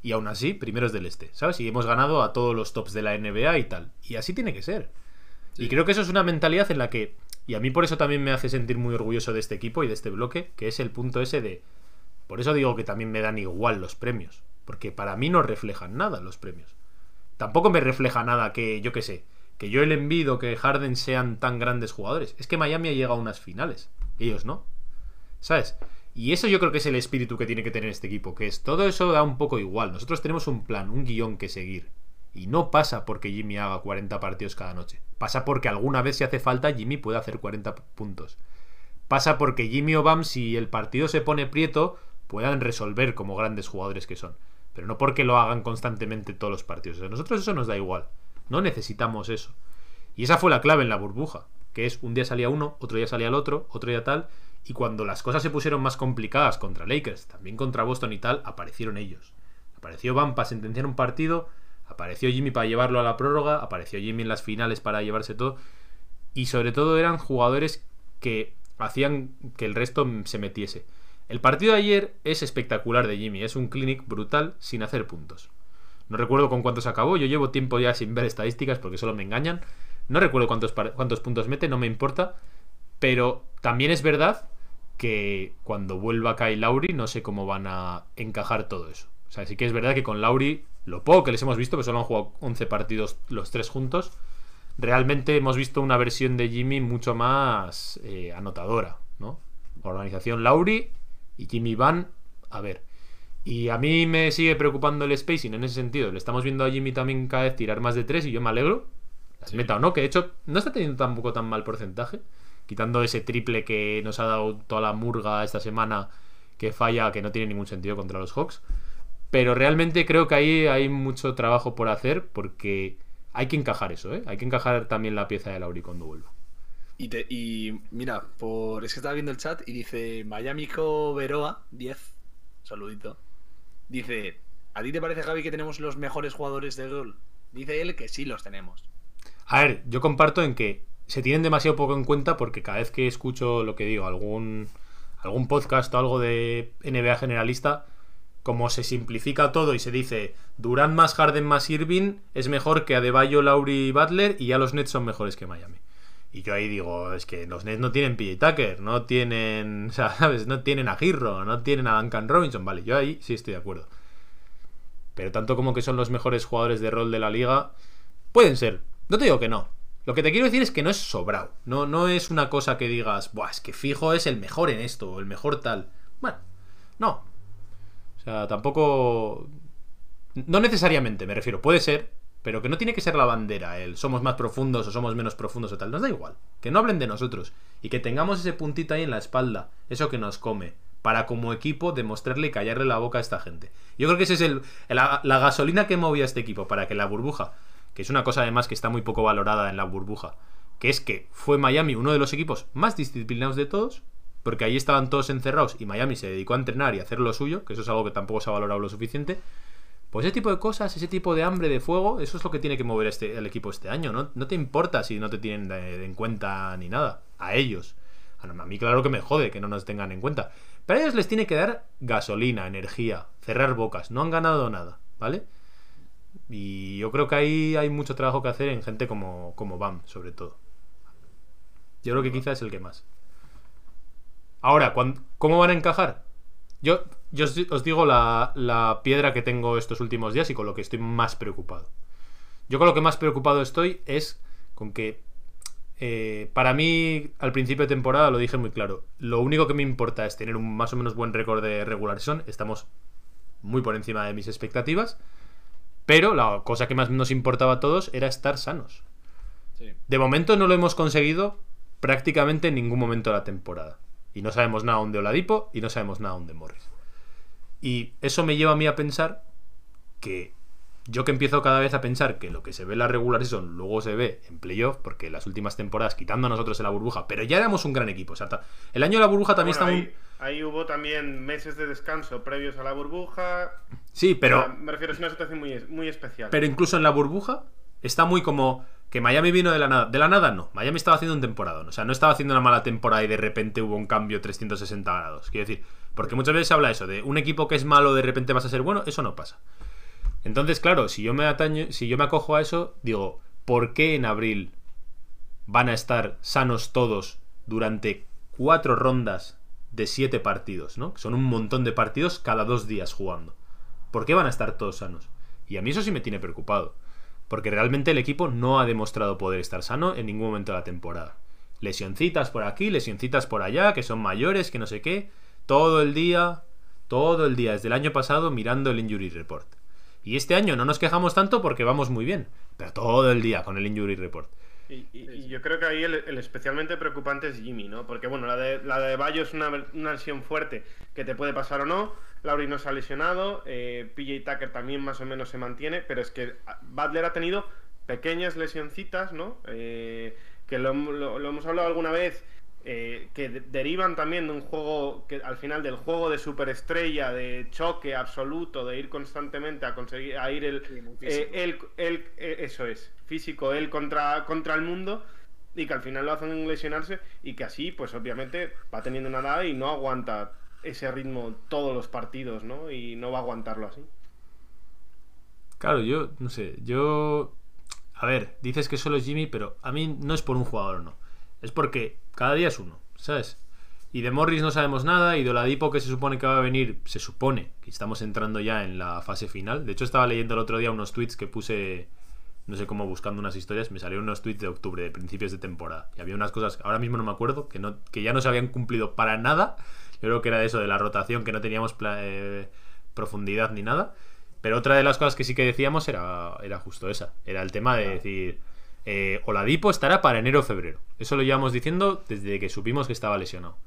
Speaker 1: y aún así, primeros del este, ¿sabes? Y hemos ganado a todos los tops de la NBA y tal. Y así tiene que ser. Sí. Y creo que eso es una mentalidad en la que, y a mí por eso también me hace sentir muy orgulloso de este equipo y de este bloque, que es el punto ese de... Por eso digo que también me dan igual los premios, porque para mí no reflejan nada los premios. Tampoco me refleja nada que, yo qué sé, que yo el envido que Harden sean tan grandes jugadores. Es que Miami ha llegado a unas finales, ellos no. ¿Sabes? Y eso yo creo que es el espíritu que tiene que tener este equipo, que es todo eso da un poco igual. Nosotros tenemos un plan, un guion que seguir. Y no pasa porque Jimmy haga 40 partidos cada noche. Pasa porque alguna vez si hace falta Jimmy puede hacer 40 puntos. Pasa porque Jimmy o Bam, si el partido se pone prieto, puedan resolver como grandes jugadores que son. Pero no porque lo hagan constantemente todos los partidos. A nosotros eso nos da igual. No necesitamos eso. Y esa fue la clave en la burbuja. Que es un día salía uno, otro día salía el otro, otro día tal. Y cuando las cosas se pusieron más complicadas contra Lakers, también contra Boston y tal, aparecieron ellos. Apareció Bam para sentenciar un partido, Apareció Jimmy para llevarlo a la prórroga, apareció Jimmy en las finales para llevarse todo. Y sobre todo eran jugadores que hacían que el resto se metiese. El partido de ayer es espectacular de Jimmy, es un clinic brutal sin hacer puntos. No recuerdo con cuántos acabó, yo llevo tiempo ya sin ver estadísticas porque solo me engañan. No recuerdo cuántos, cuántos puntos mete, no me importa. Pero también es verdad que cuando vuelva Kai Lauri no sé cómo van a encajar todo eso. O sea, sí que es verdad que con Lauri, lo poco que les hemos visto, que solo han jugado 11 partidos los tres juntos, realmente hemos visto una versión de Jimmy mucho más eh, anotadora, ¿no? Organización Lauri y Jimmy Van, a ver. Y a mí me sigue preocupando el spacing en ese sentido. Le estamos viendo a Jimmy también cada vez tirar más de tres y yo me alegro. Las meta o no, que de hecho no está teniendo tampoco tan mal porcentaje. Quitando ese triple que nos ha dado toda la murga esta semana que falla, que no tiene ningún sentido contra los Hawks. Pero realmente creo que ahí hay mucho trabajo por hacer porque hay que encajar eso, ¿eh? Hay que encajar también la pieza de Lauri cuando vuelva.
Speaker 2: Y, te, y mira, por es que estaba viendo el chat y dice Miami Veroa 10, saludito. Dice, ¿a ti te parece, Javi, que tenemos los mejores jugadores de gol? Dice él que sí los tenemos.
Speaker 1: A ver, yo comparto en que se tienen demasiado poco en cuenta porque cada vez que escucho lo que digo, algún, algún podcast o algo de NBA generalista, como se simplifica todo y se dice Durant más Harden más Irving es mejor que Adebayo, Lauri y Butler y ya los Nets son mejores que Miami. Y yo ahí digo, es que los Nets no tienen PJ Tucker, no tienen, o sea, ¿sabes? No tienen a Girro, no tienen a Duncan Robinson, vale, yo ahí sí estoy de acuerdo. Pero tanto como que son los mejores jugadores de rol de la liga, pueden ser. No te digo que no, lo que te quiero decir es que no es sobrado. No, no es una cosa que digas, Buah, es que fijo es el mejor en esto, o el mejor tal. Bueno, no. O sea, tampoco. No necesariamente, me refiero. Puede ser, pero que no tiene que ser la bandera, el somos más profundos o somos menos profundos o tal. Nos da igual. Que no hablen de nosotros. Y que tengamos ese puntito ahí en la espalda, eso que nos come. Para como equipo demostrarle y callarle la boca a esta gente. Yo creo que ese es el, la, la gasolina que movía este equipo para que la burbuja que es una cosa además que está muy poco valorada en la burbuja, que es que fue Miami uno de los equipos más disciplinados de todos, porque ahí estaban todos encerrados y Miami se dedicó a entrenar y hacer lo suyo, que eso es algo que tampoco se ha valorado lo suficiente. Pues ese tipo de cosas, ese tipo de hambre de fuego, eso es lo que tiene que mover este, el equipo este año. No, no te importa si no te tienen en cuenta ni nada. A ellos. A mí claro que me jode que no nos tengan en cuenta. Pero a ellos les tiene que dar gasolina, energía, cerrar bocas. No han ganado nada, ¿vale? Y yo creo que ahí hay mucho trabajo que hacer en gente como, como BAM, sobre todo. Yo creo que quizás es el que más. Ahora, ¿cómo van a encajar? Yo, yo os digo la, la, piedra que tengo estos últimos días y con lo que estoy más preocupado. Yo con lo que más preocupado estoy es con que eh, para mí al principio de temporada lo dije muy claro. Lo único que me importa es tener un más o menos buen récord de regularización. Estamos muy por encima de mis expectativas. Pero la cosa que más nos importaba a todos era estar sanos. De momento no lo hemos conseguido prácticamente en ningún momento de la temporada. Y no sabemos nada aún de Oladipo y no sabemos nada aún de Morris. Y eso me lleva a mí a pensar que yo que empiezo cada vez a pensar que lo que se ve en la regular season luego se ve en playoff, porque las últimas temporadas, quitando a nosotros en la burbuja, pero ya éramos un gran equipo. O sea, el año de la burbuja también está
Speaker 3: ahí, ahí, hubo también meses de descanso previos a la burbuja.
Speaker 1: Sí, pero.
Speaker 3: me refiero, es una situación muy, muy especial.
Speaker 1: Pero incluso en la burbuja está muy como. Que Miami vino de la nada. De la nada no. Miami estaba haciendo un temporada. O sea, no estaba haciendo una mala temporada y de repente hubo un cambio 360 grados. Quiero decir, porque muchas veces se habla eso, de un equipo que es malo de repente vas a ser bueno. Eso no pasa. Entonces, claro, si yo me ataño, si yo me acojo a eso, digo, ¿por qué en abril van a estar sanos todos durante cuatro rondas de siete partidos, ¿no? Son un montón de partidos cada dos días jugando. ¿Por qué van a estar todos sanos? Y a mí eso sí me tiene preocupado. Porque realmente el equipo no ha demostrado poder estar sano en ningún momento de la temporada. Lesioncitas por aquí, lesioncitas por allá, que son mayores, que no sé qué. Todo el día, todo el día, desde el año pasado, mirando el Injury Report. Y este año no nos quejamos tanto porque vamos muy bien, pero todo el día con el injury report.
Speaker 3: Y, yo creo que ahí el, especialmente preocupante es Jimmy, ¿no? Porque bueno, la de, la de Bayo es una, lesión fuerte que te puede pasar o no. Lauri no se ha lesionado, eh, PJ Tucker también más o menos se mantiene, pero es que Butler ha tenido pequeñas lesioncitas, ¿no? Eh, que lo, hemos hablado alguna vez eh, que de- derivan también de un juego que al final del juego de superestrella, de choque absoluto, de ir constantemente a conseguir a ir el,
Speaker 2: Sí,
Speaker 3: eh,
Speaker 2: físico.
Speaker 3: él, él, eh, eso es, físico, él contra, contra el mundo y que al final lo hacen lesionarse y que así, pues obviamente va teniendo una edad y no aguanta ese ritmo todos los partidos, ¿no? Y no va a aguantarlo así.
Speaker 1: Claro, yo no sé, yo... A ver, dices que solo es Jimmy, pero a mí no es por un jugador o no. Es porque cada día es uno, ¿sabes? Y de Morris no sabemos nada, y de Oladipo que se supone que va a venir, se supone que estamos entrando ya en la fase final. De hecho, estaba leyendo el otro día unos tweets que puse, no sé cómo, buscando unas historias, me salieron unos tweets de octubre, de principios de temporada. Y había unas cosas, ahora mismo no me acuerdo, que, no, que ya no se habían cumplido para nada. Yo creo que era de eso, de la rotación, que no teníamos eh, profundidad ni nada. Pero otra de las cosas que sí que decíamos era, era justo esa. Era el tema de decir, eh, Oladipo estará para enero o febrero. Eso lo llevamos diciendo desde que supimos que estaba lesionado.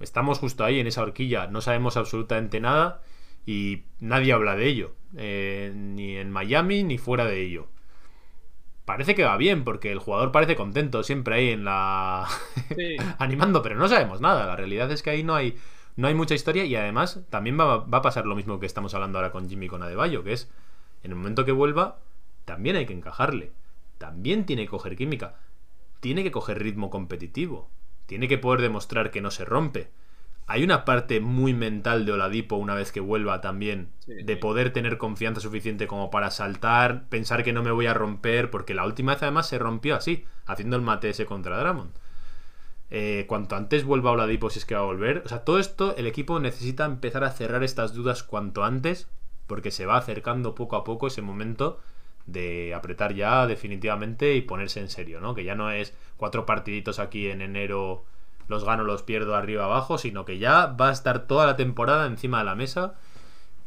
Speaker 1: Estamos justo ahí en esa horquilla, no sabemos absolutamente nada y nadie habla de ello. eh, ni en Miami ni fuera de ello. Parece que va bien, porque el jugador parece contento siempre ahí en la...
Speaker 2: Sí.
Speaker 1: animando, pero no sabemos nada. La realidad es que ahí no hay, no hay mucha historia y además también va, va a pasar lo mismo que estamos hablando ahora con Jimmy con Adebayo, que es, en el momento que vuelva, también hay que encajarle. También tiene que coger química. Tiene que coger ritmo competitivo. Tiene que poder demostrar que no se rompe. Hay una parte muy mental de Oladipo una vez que vuelva también,
Speaker 2: Sí,
Speaker 1: de poder tener confianza suficiente como para saltar, pensar que no me voy a romper, porque la última vez además se rompió así, haciendo el mate ese contra Drummond. Eh, cuanto antes vuelva Oladipo, si es que va a volver. O sea, todo esto, el equipo necesita empezar a cerrar estas dudas cuanto antes, porque se va acercando poco a poco ese momento de apretar ya definitivamente y ponerse en serio, ¿no? Que ya no es cuatro partiditos aquí en enero, los gano, los pierdo arriba abajo, sino que ya va a estar toda la temporada encima de la mesa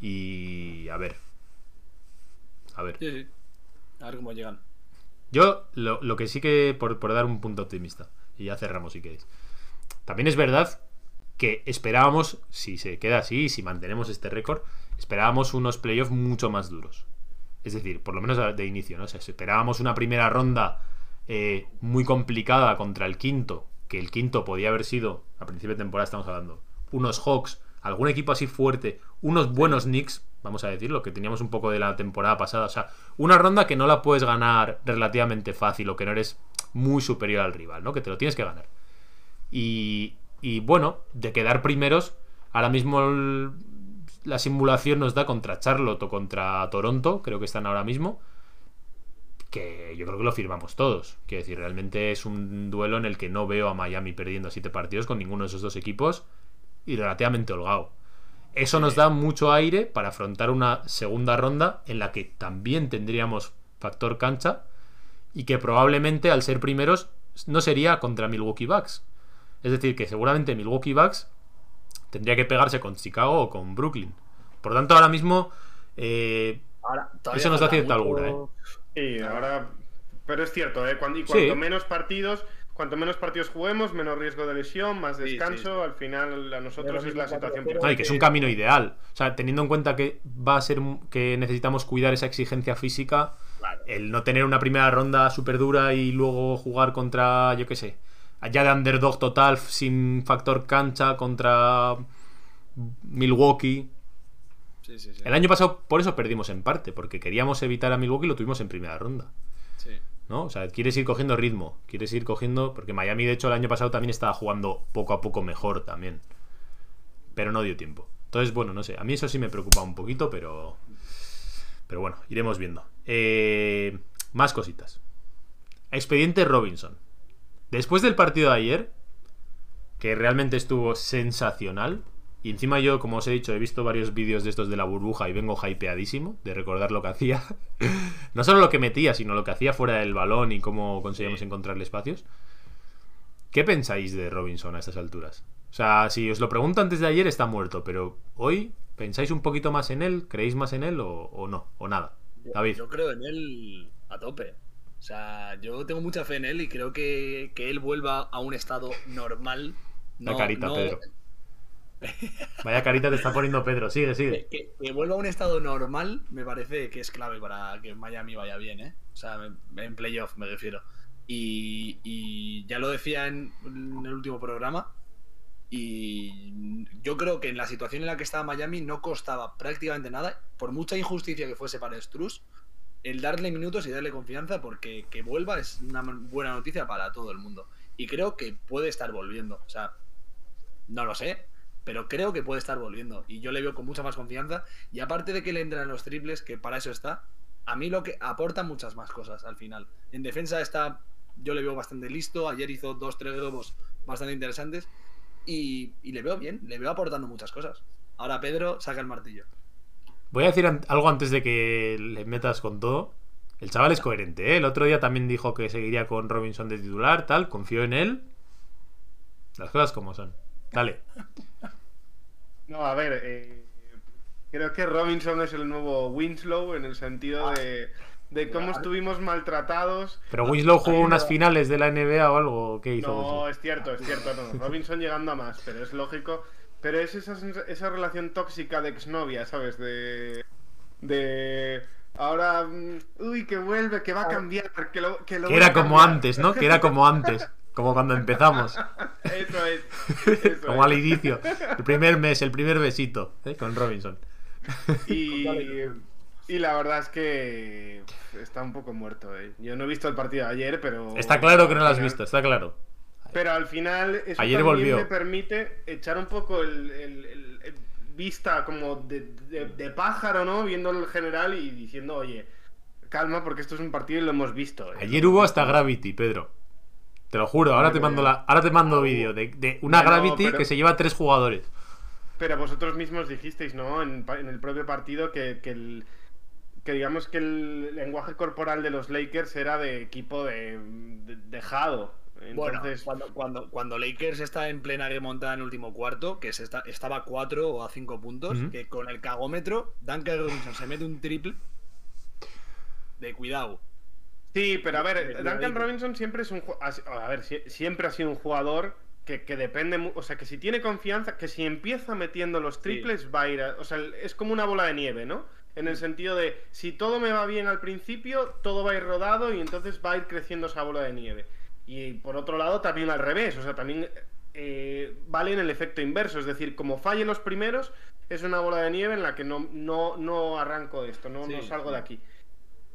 Speaker 1: y a ver. A ver.
Speaker 2: Sí, sí. A ver cómo llegan.
Speaker 1: Yo lo, lo que sí que, por, por dar un punto optimista, y ya cerramos si queréis. También es verdad que esperábamos, si se queda así, si mantenemos este récord, esperábamos unos playoffs mucho más duros. Es decir, por lo menos de inicio, ¿no? O sea, esperábamos una primera ronda eh, muy complicada contra el quinto, que el quinto podía haber sido, a principio de temporada estamos hablando, unos Hawks, algún equipo así fuerte, unos buenos Knicks, vamos a decirlo, que teníamos un poco de la temporada pasada. O sea, una ronda que no la puedes ganar relativamente fácil o que no eres muy superior al rival, ¿no? Que te lo tienes que ganar. Y, y bueno, de quedar primeros, ahora mismo el- la simulación nos da contra Charlotte o contra Toronto, creo que están ahora mismo, que yo creo que lo firmamos todos. Quiero decir, realmente es un duelo en el que no veo a Miami perdiendo siete partidos con ninguno de esos dos equipos y relativamente holgado. Eso nos da mucho aire para afrontar una segunda ronda en la que también tendríamos factor cancha y que probablemente al ser primeros no sería contra Milwaukee Bucks. Es decir, que seguramente Milwaukee Bucks tendría que pegarse con Chicago o con Brooklyn. Por tanto, ahora mismo eh,
Speaker 2: Ahora,
Speaker 1: Eso nos da cierta holgura, ¿eh?
Speaker 3: Sí, ahora. Pero es cierto, ¿eh? Cuando, y cuanto
Speaker 1: Sí.
Speaker 3: menos partidos. Cuanto menos partidos juguemos, menos riesgo de lesión, más
Speaker 2: sí,
Speaker 3: descanso.
Speaker 2: sí.
Speaker 3: Al final, a nosotros es la situación
Speaker 1: No, y que es un camino ideal. O sea, teniendo en cuenta que va a ser que necesitamos cuidar esa exigencia física,
Speaker 2: Claro.
Speaker 1: el no tener una primera ronda súper dura y luego jugar contra, yo qué sé, allá de underdog total, sin factor cancha, contra Milwaukee.
Speaker 2: Sí, sí, sí.
Speaker 1: El año pasado por eso perdimos en parte, porque queríamos evitar a Milwaukee y lo tuvimos en primera ronda.
Speaker 2: Sí.
Speaker 1: ¿no? O sea, quieres ir cogiendo ritmo, quieres ir cogiendo. Porque Miami, de hecho, el año pasado también estaba jugando poco a poco mejor también. Pero no dio tiempo. Entonces, bueno, no sé. A mí eso sí me preocupa un poquito, pero. Pero bueno, iremos viendo. Eh, más cositas. Expediente Robinson. Después del partido de ayer, que realmente estuvo sensacional. Y encima yo, como os he dicho, he visto varios vídeos de estos de la burbuja y vengo hypeadísimo de recordar lo que hacía. no solo lo que metía, sino lo que hacía fuera del balón y cómo conseguíamos encontrarle espacios. ¿Qué pensáis de Robinson a estas alturas? O sea, si os lo pregunto antes de ayer, está muerto, pero hoy, ¿pensáis un poquito más en él? ¿Creéis más en él o, o no? ¿O nada? David.
Speaker 2: Yo creo en él a tope. O sea, yo tengo mucha fe en él y creo que, que él vuelva a un estado normal.
Speaker 1: La
Speaker 2: No,
Speaker 1: carita,
Speaker 2: no-
Speaker 1: Pedro. Vaya carita te está poniendo Pedro. Sigue, sigue.
Speaker 2: Que, que vuelva a un estado normal me parece que es clave para que Miami vaya bien, ¿eh? O sea, en- en playoff me refiero. Y, y ya lo decía en, en el último programa. Y yo creo que en la situación en la que estaba Miami no costaba prácticamente nada, por mucha injusticia que fuese para Struz, el darle minutos y darle confianza, porque que vuelva es una buena noticia para todo el mundo. Y creo que puede estar volviendo. O sea, no lo sé, pero creo que puede estar volviendo. Y yo le veo con mucha más confianza. Y aparte de que le entran los triples, que para eso está, a mí lo que aporta muchas más cosas al final. En defensa está, yo le veo bastante listo. Ayer hizo dos, tres globos bastante interesantes. Y, y le veo bien, le veo aportando muchas cosas. Ahora Pedro saca el martillo.
Speaker 1: Voy a decir an- algo antes de que le metas con todo. El chaval es coherente, ¿eh? El otro día también dijo que seguiría con Robinson de titular, tal. Confío en él. Las cosas como son. Dale.
Speaker 3: No, a ver, eh, creo que Robinson es el nuevo Winslow en el sentido de, de cómo
Speaker 2: Claro.
Speaker 3: estuvimos maltratados.
Speaker 1: Pero Winslow jugó unas
Speaker 3: no.
Speaker 1: finales de la NBA o algo. ¿Qué hizo?
Speaker 3: No,
Speaker 1: Winslow?
Speaker 3: es cierto, es cierto, no. Robinson llegando a más, pero es lógico. Pero es esa, esa relación tóxica de exnovia, ¿sabes? De. De. Ahora. mm, Uy, que vuelve, que va a cambiar, que lo. Que, lo
Speaker 1: Que
Speaker 3: voy a
Speaker 1: era como antes, ¿no? Que era como antes. Como cuando empezamos.
Speaker 3: Eso es. eso
Speaker 1: Como
Speaker 3: es.
Speaker 1: al inicio. El primer mes, el primer besito. ¿eh? Con Robinson.
Speaker 3: Y, y la verdad es que está un poco muerto. ¿eh? Yo no he visto el partido de ayer, pero.
Speaker 1: Está claro que no lo has visto, está claro.
Speaker 3: Pero al final eso
Speaker 1: Ayer
Speaker 3: también
Speaker 1: volvió.
Speaker 3: me permite echar un poco el, el- el- el vista como de, de- de pájaro, ¿no? Viendo el general y diciendo, oye, calma porque esto es un partido y lo hemos visto. ¿eh".
Speaker 1: Ayer hubo hasta Gravity, Pedro. Te lo juro, ahora te mando la, ahora te mando vídeo de, de una Gravity
Speaker 3: pero-
Speaker 1: que se lleva tres jugadores.
Speaker 3: Pero vosotros mismos dijisteis, ¿no? En, en el propio partido que, que el que digamos que el lenguaje corporal de los Lakers era de equipo de, de- dejado.
Speaker 2: Bueno,
Speaker 3: Entonces,
Speaker 2: cuando, cuando, cuando Lakers está en plena remontada en el último cuarto, que se está, estaba a 4 o a 5 puntos, que con el cagómetro, Duncan Robinson se mete un triple de cuidado.
Speaker 3: Sí, pero a ver, Duncan. Robinson siempre es un a ver, sie- siempre ha sido un jugador que, que depende, o sea, que si tiene confianza, que si empieza metiendo los triples va a ir, a- o sea, es como una bola de nieve, ¿no? En el sentido de si todo me va bien al principio, todo va a ir rodado y entonces va a ir creciendo esa bola de nieve. Y por otro lado también al revés, o sea, también eh, vale en el efecto inverso, es decir, como falle los primeros, es una bola de nieve en la que no, no, no arranco esto, no, salgo
Speaker 2: sí.
Speaker 3: de aquí.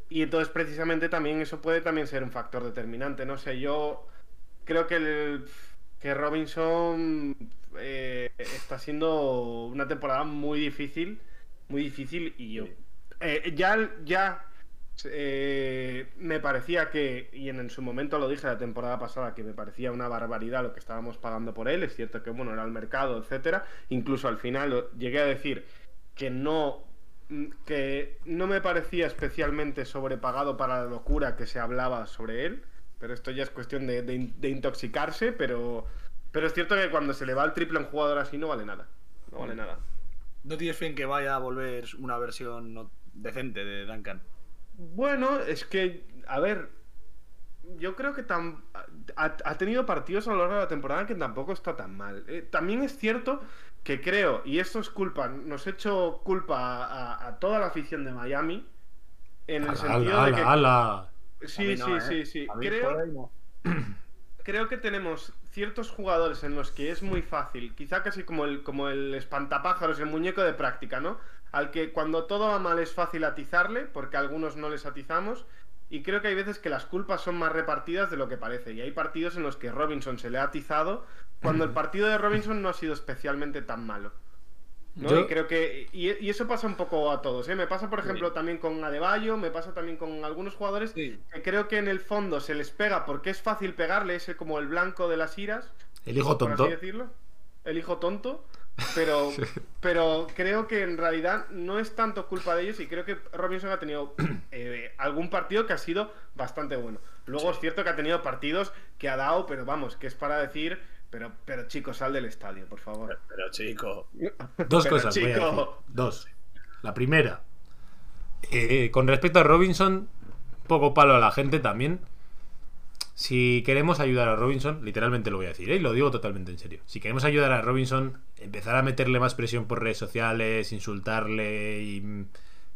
Speaker 3: Y entonces precisamente también eso puede también ser un factor determinante. No sé, yo creo que, el- que Robinson eh, está siendo una temporada muy difícil, muy difícil y yo eh, ya ya eh, me parecía que y en, en su momento lo dije la temporada pasada que me parecía una barbaridad lo que estábamos pagando por él. Es cierto que bueno era el mercado, etcétera. Incluso al final llegué a decir que no mm, que no me parecía especialmente sobrepagado para la locura que se hablaba sobre él, pero esto ya es cuestión de, de in- de intoxicarse, pero, pero es cierto que cuando se le va el triple a un jugador así no vale nada, no vale nada.
Speaker 2: ¿No tienes fe en que vaya a volver una versión no- decente de Duncan?
Speaker 3: Bueno, es que, a ver, yo creo que tam- ha, ha tenido partidos a lo largo de la temporada que tampoco está tan mal. Eh, también es cierto que creo, y esto es culpa, nos echo culpa a, a toda la afición de Miami, en el sentido
Speaker 1: ala,
Speaker 3: de que...
Speaker 1: ala.
Speaker 2: A
Speaker 3: Sí,
Speaker 2: no,
Speaker 3: sí,
Speaker 2: ¿eh?
Speaker 3: sí, sí. Creo,
Speaker 2: no.
Speaker 3: creo que tenemos ciertos jugadores en los que es muy fácil, quizá casi como el, como el espantapájaros, el muñeco de práctica, ¿no? Al que cuando todo va mal es fácil atizarle, porque a algunos no les atizamos, y creo que hay veces que las culpas son más repartidas de lo que parece, y hay partidos en los que Robinson se le ha atizado, cuando el partido de Robinson no ha sido especialmente tan malo. ¿no?
Speaker 1: Yo-
Speaker 3: Y creo que. Y, y eso pasa un poco a todos, ¿eh? Me pasa, por ejemplo, también con Adebayo, me pasa también con algunos jugadores
Speaker 2: Sí.
Speaker 3: que creo que en el fondo se les pega porque es fácil pegarle, es como el blanco de las iras,
Speaker 1: El hijo
Speaker 3: por
Speaker 1: tonto.
Speaker 3: así decirlo. El hijo tonto. Pero, pero creo que en realidad no es tanto culpa de ellos y creo que Robinson ha tenido eh, algún partido que ha sido bastante bueno. Luego es cierto que ha tenido partidos que ha dado, pero vamos, que es para decir, pero, pero chicos, sal del estadio, por favor.
Speaker 2: Pero chico,
Speaker 1: Dos
Speaker 3: Pero,
Speaker 1: cosas, voy a
Speaker 3: chico.
Speaker 1: decir. Dos. La primera. eh, con respecto a Robinson, poco palo a la gente también. Si queremos ayudar a Robinson, literalmente lo voy a decir, ¿eh? y lo digo totalmente en serio. Si queremos ayudar a Robinson, empezar a meterle más presión por redes sociales, insultarle y mm,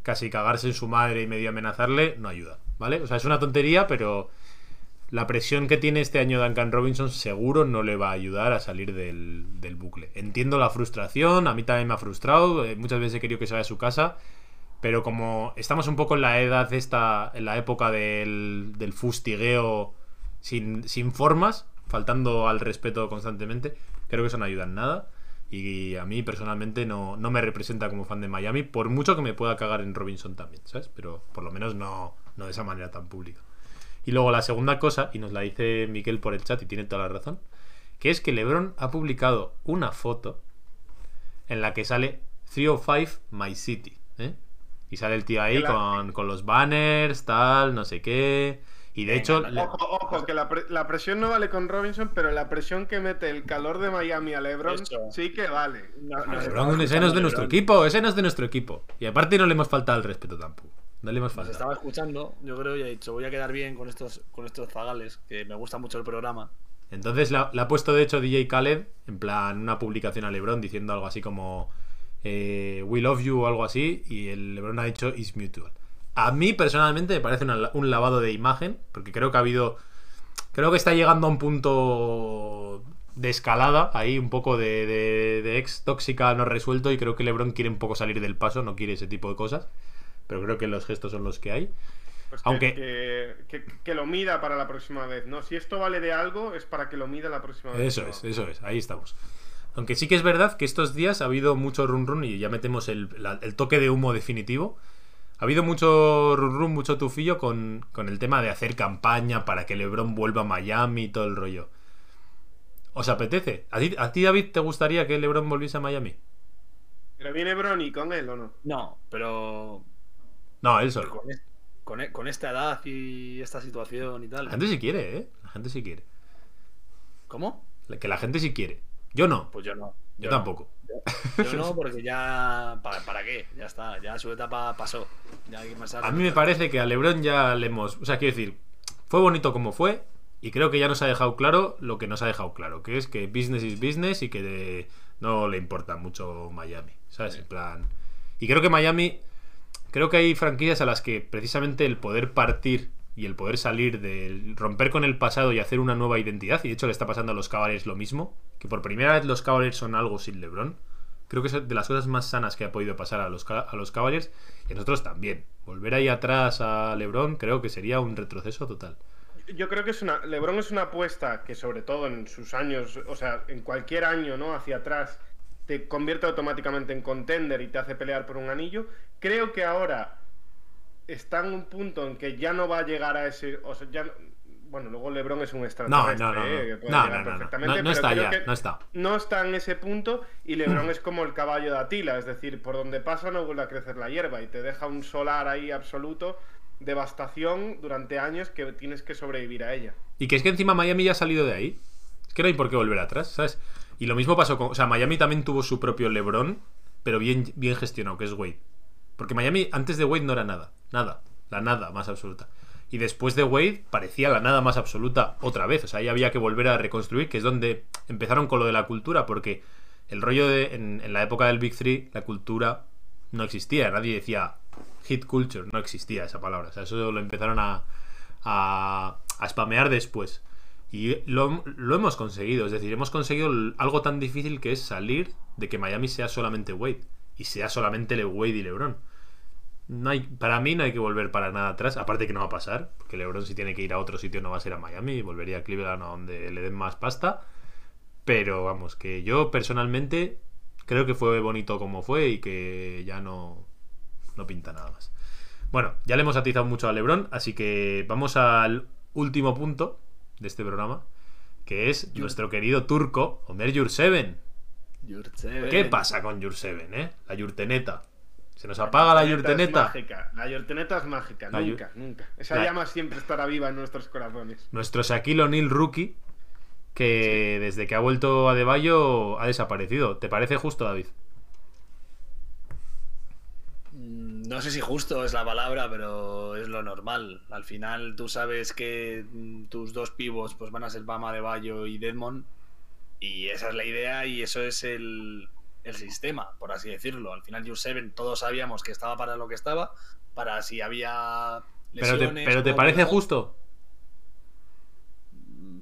Speaker 1: casi cagarse en su madre y medio amenazarle, no ayuda, ¿vale? O sea, es una tontería, pero la presión que tiene este año Duncan Robinson seguro no le va a ayudar a salir del, del bucle. Entiendo la frustración, a mí también me ha frustrado, eh, muchas veces he querido que se vaya a su casa, pero como estamos un poco en la edad esta, en la época del, del fustigueo sin, sin formas, faltando al respeto constantemente, creo que eso no ayuda en nada. Y a mí personalmente no, no me representa como fan de Miami, por mucho que me pueda cagar en Robinson también, ¿sabes? Pero por lo menos no, no de esa manera tan pública. Y luego la segunda cosa, y nos la dice Miquel por el chat y tiene toda la razón, que es que LeBron ha publicado una foto en la que sale 305 My City, ¿eh? Y sale el tío ahí con, con los banners, tal, no sé qué. Y de hecho, le-
Speaker 3: Ojo, ojo, que la, pre- la presión no vale con Robinson, pero la presión que mete el calor de Miami a LeBron sí que vale.
Speaker 2: No, no,
Speaker 1: LeBron, ese no es de nuestro equipo, ese no es de nuestro equipo. Y aparte no le hemos faltado el respeto tampoco. No le hemos
Speaker 2: Nos
Speaker 1: faltado.
Speaker 2: estaba escuchando, yo creo, y ha dicho, voy a quedar bien con estos, con estos zagales, que me gusta mucho el programa.
Speaker 1: Entonces la, la ha puesto de hecho DJ Khaled, en plan una publicación a LeBron diciendo algo así como eh, We love you o algo así, y el LeBron ha dicho Is mutual. A mí personalmente me parece una- un lavado de imagen, porque creo que ha habido. Creo que está llegando a un punto de escalada, ahí un poco de, de- de ex tóxica no resuelto, y creo que LeBron quiere un poco salir del paso, no quiere ese tipo de cosas, pero creo que los gestos son los que hay.
Speaker 3: pues que-
Speaker 1: Aunque-
Speaker 3: que, que- que lo mida para la próxima vez, ¿no? Si esto vale de algo, es para que lo mida la próxima vez.
Speaker 1: Eso
Speaker 3: ¿no?
Speaker 1: es, eso es, ahí estamos. Aunque sí que es verdad que estos días ha habido mucho run run y ya metemos el, la- el toque de humo definitivo. Ha habido mucho run run, mucho tufillo con, con el tema de hacer campaña para que LeBron vuelva a Miami y todo el rollo. ¿Os apetece? ¿A ti, a ti, David, te gustaría que LeBron volviese a Miami?
Speaker 3: Pero viene Bronny con él o no?
Speaker 2: No, pero
Speaker 1: No, él solo.
Speaker 2: con, con e- con esta edad y esta situación y tal.
Speaker 1: La gente sí quiere, ¿eh? La gente sí quiere.
Speaker 2: ¿Cómo?
Speaker 1: Que la gente sí quiere. Yo no.
Speaker 2: Pues yo no.
Speaker 1: Yo
Speaker 2: no.
Speaker 1: tampoco.
Speaker 2: Yo no, porque ya. ¿para, para qué? Ya está, ya su etapa pasó. Ya hay que
Speaker 1: A mí me parece que a LeBron ya le hemos. O sea, quiero decir, fue bonito como fue. Y creo que ya nos ha dejado claro lo que nos ha dejado claro, que es que business is business y que de- no le importa mucho Miami, ¿sabes? En plan. Y creo que Miami. Creo que hay franquicias a las que precisamente el poder partir y el poder salir del. romper con el pasado y hacer una nueva identidad, y de hecho le está pasando a los Cavaliers lo mismo, que por primera vez los Cavaliers son algo sin LeBron. Creo que es de las cosas más sanas que ha podido pasar a los, a los Cavaliers y a nosotros también. Volver ahí atrás a LeBron creo que sería un retroceso total.
Speaker 3: Yo creo que es una. LeBron es una apuesta que, sobre todo en sus años, o sea, en cualquier año, ¿no? Hacia atrás, te convierte automáticamente en contender y te hace pelear por un anillo. Creo que ahora está en un punto en que ya no va a llegar a ese. O sea, ya. no- Bueno, luego LeBron es un
Speaker 1: No,
Speaker 3: extraterrestre,
Speaker 1: no, no.
Speaker 3: ¿eh?
Speaker 1: No,
Speaker 3: que puede
Speaker 1: no, no, no, no.
Speaker 3: perfectamente,
Speaker 1: está ya, no está.
Speaker 3: no está en ese punto y LeBron es como el caballo de Atila, es decir, por donde pasa no vuelve a crecer la hierba y te deja un solar ahí absoluto, devastación durante años que tienes que sobrevivir a ella.
Speaker 1: Y que es que encima Miami ya ha salido de ahí. Es que no hay por qué volver atrás, ¿sabes? Y lo mismo pasó con. O sea, Miami también tuvo su propio LeBron, pero bien, bien gestionado, que es Wade. Porque Miami antes de Wade no era nada. Nada. La nada más absoluta. Y después de Wade parecía la nada más absoluta otra vez. O sea, ahí había que volver a reconstruir, que es donde empezaron con lo de la cultura, porque el rollo de. En, en la época del Big Three, la cultura no existía. Nadie decía hit culture, no existía esa palabra. O sea, eso lo empezaron a, a, a spamear después. Y lo, lo hemos conseguido. Es decir, hemos conseguido algo tan difícil que es salir de que Miami sea solamente Wade. Y sea solamente Le Wade y LeBron. No hay, para mí no hay que volver para nada atrás. Aparte que no va a pasar. Porque LeBron si tiene que ir a otro sitio no va a ser a Miami. Volvería a Cleveland a donde le den más pasta. Pero vamos, que yo personalmente creo que fue bonito como fue y que ya no, no pinta nada más. Bueno, ya le hemos atizado mucho a LeBron, así que vamos al último punto de este programa, que es nuestro querido turco, Omer Yurseven. ¿Qué pasa con Yurseven, eh? La Yurteneta. Se nos apaga la
Speaker 3: mágica. La Yurteneta es mágica,
Speaker 1: La Yu-
Speaker 3: nunca, nunca. Esa
Speaker 1: La-
Speaker 3: llama siempre estará viva en nuestros corazones.
Speaker 1: Nuestro Shaquille O'Neal rookie, que desde que ha vuelto a Deballo ha desaparecido. ¿Te parece justo, David?
Speaker 2: Mm, No sé si justo es la palabra, pero es lo normal. Al final tú sabes que mm, tus dos pivos pues van a ser Bama de Bayo y Deadmond. Y esa es la idea y eso es el, el sistema, por así decirlo. Al final, Seven todos sabíamos que estaba para lo que estaba, para si había
Speaker 1: Pero te,
Speaker 2: lesiones.
Speaker 1: pero te parece
Speaker 2: algo.
Speaker 1: justo.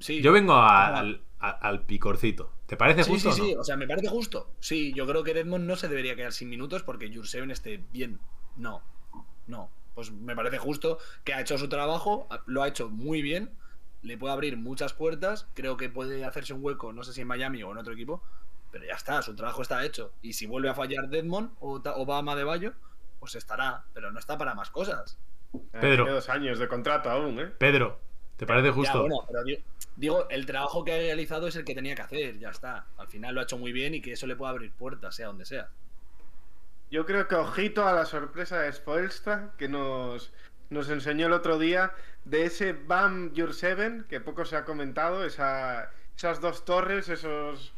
Speaker 2: sí.
Speaker 1: Yo vengo a- al, a- al picorcito. ¿Te parece
Speaker 2: Sí,
Speaker 1: justo
Speaker 2: sí,
Speaker 1: o no?
Speaker 2: sí, o sea, me parece justo. Sí, yo creo que Redmond no se debería quedar sin minutos porque Jurseven esté bien. No, no. Pues me parece justo que ha hecho su trabajo, lo ha hecho muy bien, le puede abrir muchas puertas, creo que puede hacerse un hueco, no sé si en Miami o en otro equipo, pero ya está, su trabajo está hecho. Y si vuelve a fallar Deadmond o, o Bama de Bayo, pues estará, pero no está para más cosas.
Speaker 3: Eh,
Speaker 1: Pedro.
Speaker 3: tiene dos años de contrato aún, ¿eh?
Speaker 1: Pedro, ¿te parece
Speaker 2: Ya,
Speaker 1: justo?
Speaker 2: bueno, pero di- digo, el trabajo que ha realizado es el que tenía que hacer, ya está. Al final lo ha hecho muy bien y que eso le puede abrir puertas, sea donde sea.
Speaker 3: Yo creo que ojito a la sorpresa de Spoelstra que nos, nos enseñó el otro día de ese Bam Your Seven, que poco se ha comentado, esa, esas dos torres, esos...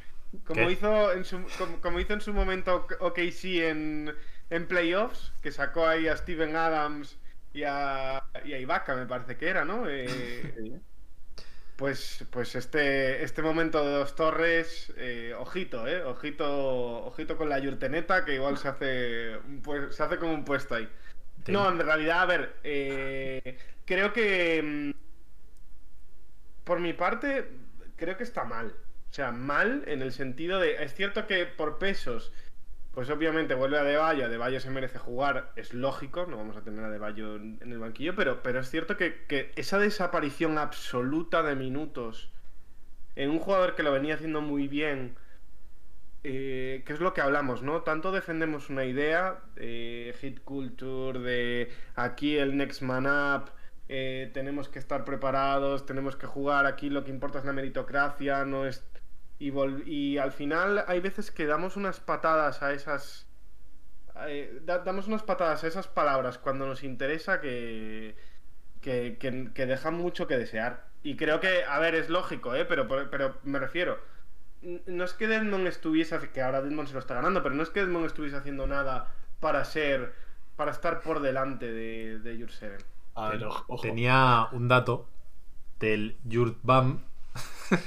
Speaker 3: Como
Speaker 1: ¿Qué?
Speaker 3: hizo, en su, como, como hizo en su momento OKC en, en playoffs, que sacó ahí a Steven Adams y a, y a Ibaka, me parece que era, ¿no? Eh, Pues, pues este, este momento de dos torres, eh, ojito, eh, ojito, ojito con la yurteneta que igual se hace, un pu- se hace como un puesto ahí. No, en realidad, a ver, eh, creo que mm, por mi parte creo que está mal. O sea, mal en el sentido de, es cierto que por pesos, pues obviamente vuelve a De Bayo, De Bayo se merece jugar, es lógico, no vamos a tener a De en en el banquillo, pero, pero es cierto que, que esa desaparición absoluta de minutos en un jugador que lo venía haciendo muy bien, eh, que es lo que hablamos, ¿no? Tanto defendemos una idea, eh, hit culture, de aquí el next man up, eh, tenemos que estar preparados, tenemos que jugar, aquí lo que importa es la meritocracia, no es... Y, vol- y al final hay veces que damos unas patadas a esas... eh, da- damos unas patadas a esas palabras cuando nos interesa que, que, que- que dejan mucho que desear. Y creo que, a ver, es lógico, ¿eh? Pero, pero me refiero, no es que Desmond estuviese, que ahora Desmond se lo está ganando, pero no es que Desmond estuviese haciendo nada para ser, para estar por delante de, de Your Seven.
Speaker 2: A ver, ojo.
Speaker 1: Tenía un dato del Yurt Bam.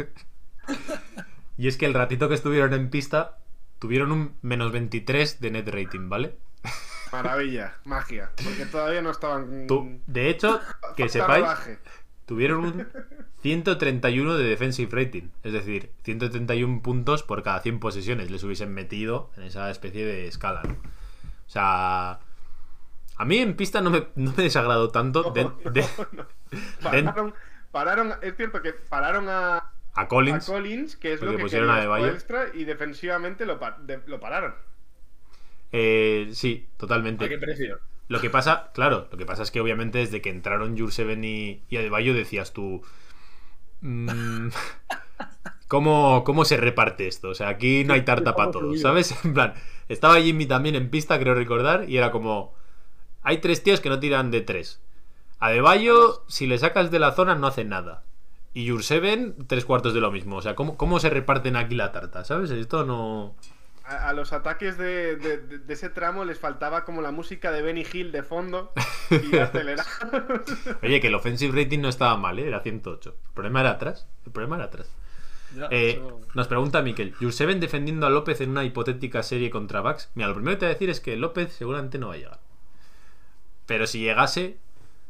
Speaker 1: y es que el ratito que estuvieron en pista tuvieron un menos 23 de net rating, ¿vale?
Speaker 3: Maravilla, magia, porque todavía no estaban...
Speaker 1: De hecho, que sepáis,
Speaker 3: rodaje.
Speaker 1: tuvieron un 131 de defensive rating. Es decir, 131 puntos por cada 100 posesiones les hubiesen metido en esa especie de escala. ¿no? O sea, a mí en pista no me, no me desagradó tanto. de- de-
Speaker 3: Pararon, pararon, es cierto que pararon a,
Speaker 1: a Collins.
Speaker 3: a Collins, que es
Speaker 1: porque
Speaker 3: lo que
Speaker 1: pusieron a Adebayo.
Speaker 3: Spoelstra, y defensivamente lo, pa- de- lo pararon.
Speaker 1: Eh, sí,
Speaker 2: ¿A
Speaker 1: totalmente.
Speaker 2: qué precio?
Speaker 1: Lo que pasa, claro, lo que pasa es que obviamente desde que entraron Jurseven y, y Adebayo decías tú. mm, ¿cómo, ¿Cómo se reparte esto? O sea, aquí no hay tarta para todos, ¿sabes? En plan, estaba Jimmy también en pista, creo recordar, y era como. Hay tres tíos que no tiran de tres. Adebayo, si le sacas de la zona, no hace nada. Y Jurseven, tres cuartos de lo mismo. O sea, ¿cómo, ¿cómo se reparten aquí la tarta? ¿Sabes? Esto no.
Speaker 3: A, a los ataques de, de- de- de ese tramo les faltaba como la música de Benny Hill de fondo y acelerar.
Speaker 1: Oye, que el offensive rating no estaba mal, ¿eh? era 108. El problema era atrás. El problema era atrás.
Speaker 2: Ya,
Speaker 1: Eh,
Speaker 2: eso-
Speaker 1: nos pregunta Miquel, Jurseven defendiendo a López en una hipotética serie contra Bucks. Mira, lo primero que te voy a decir es que López seguramente no va a llegar. Pero si llegase,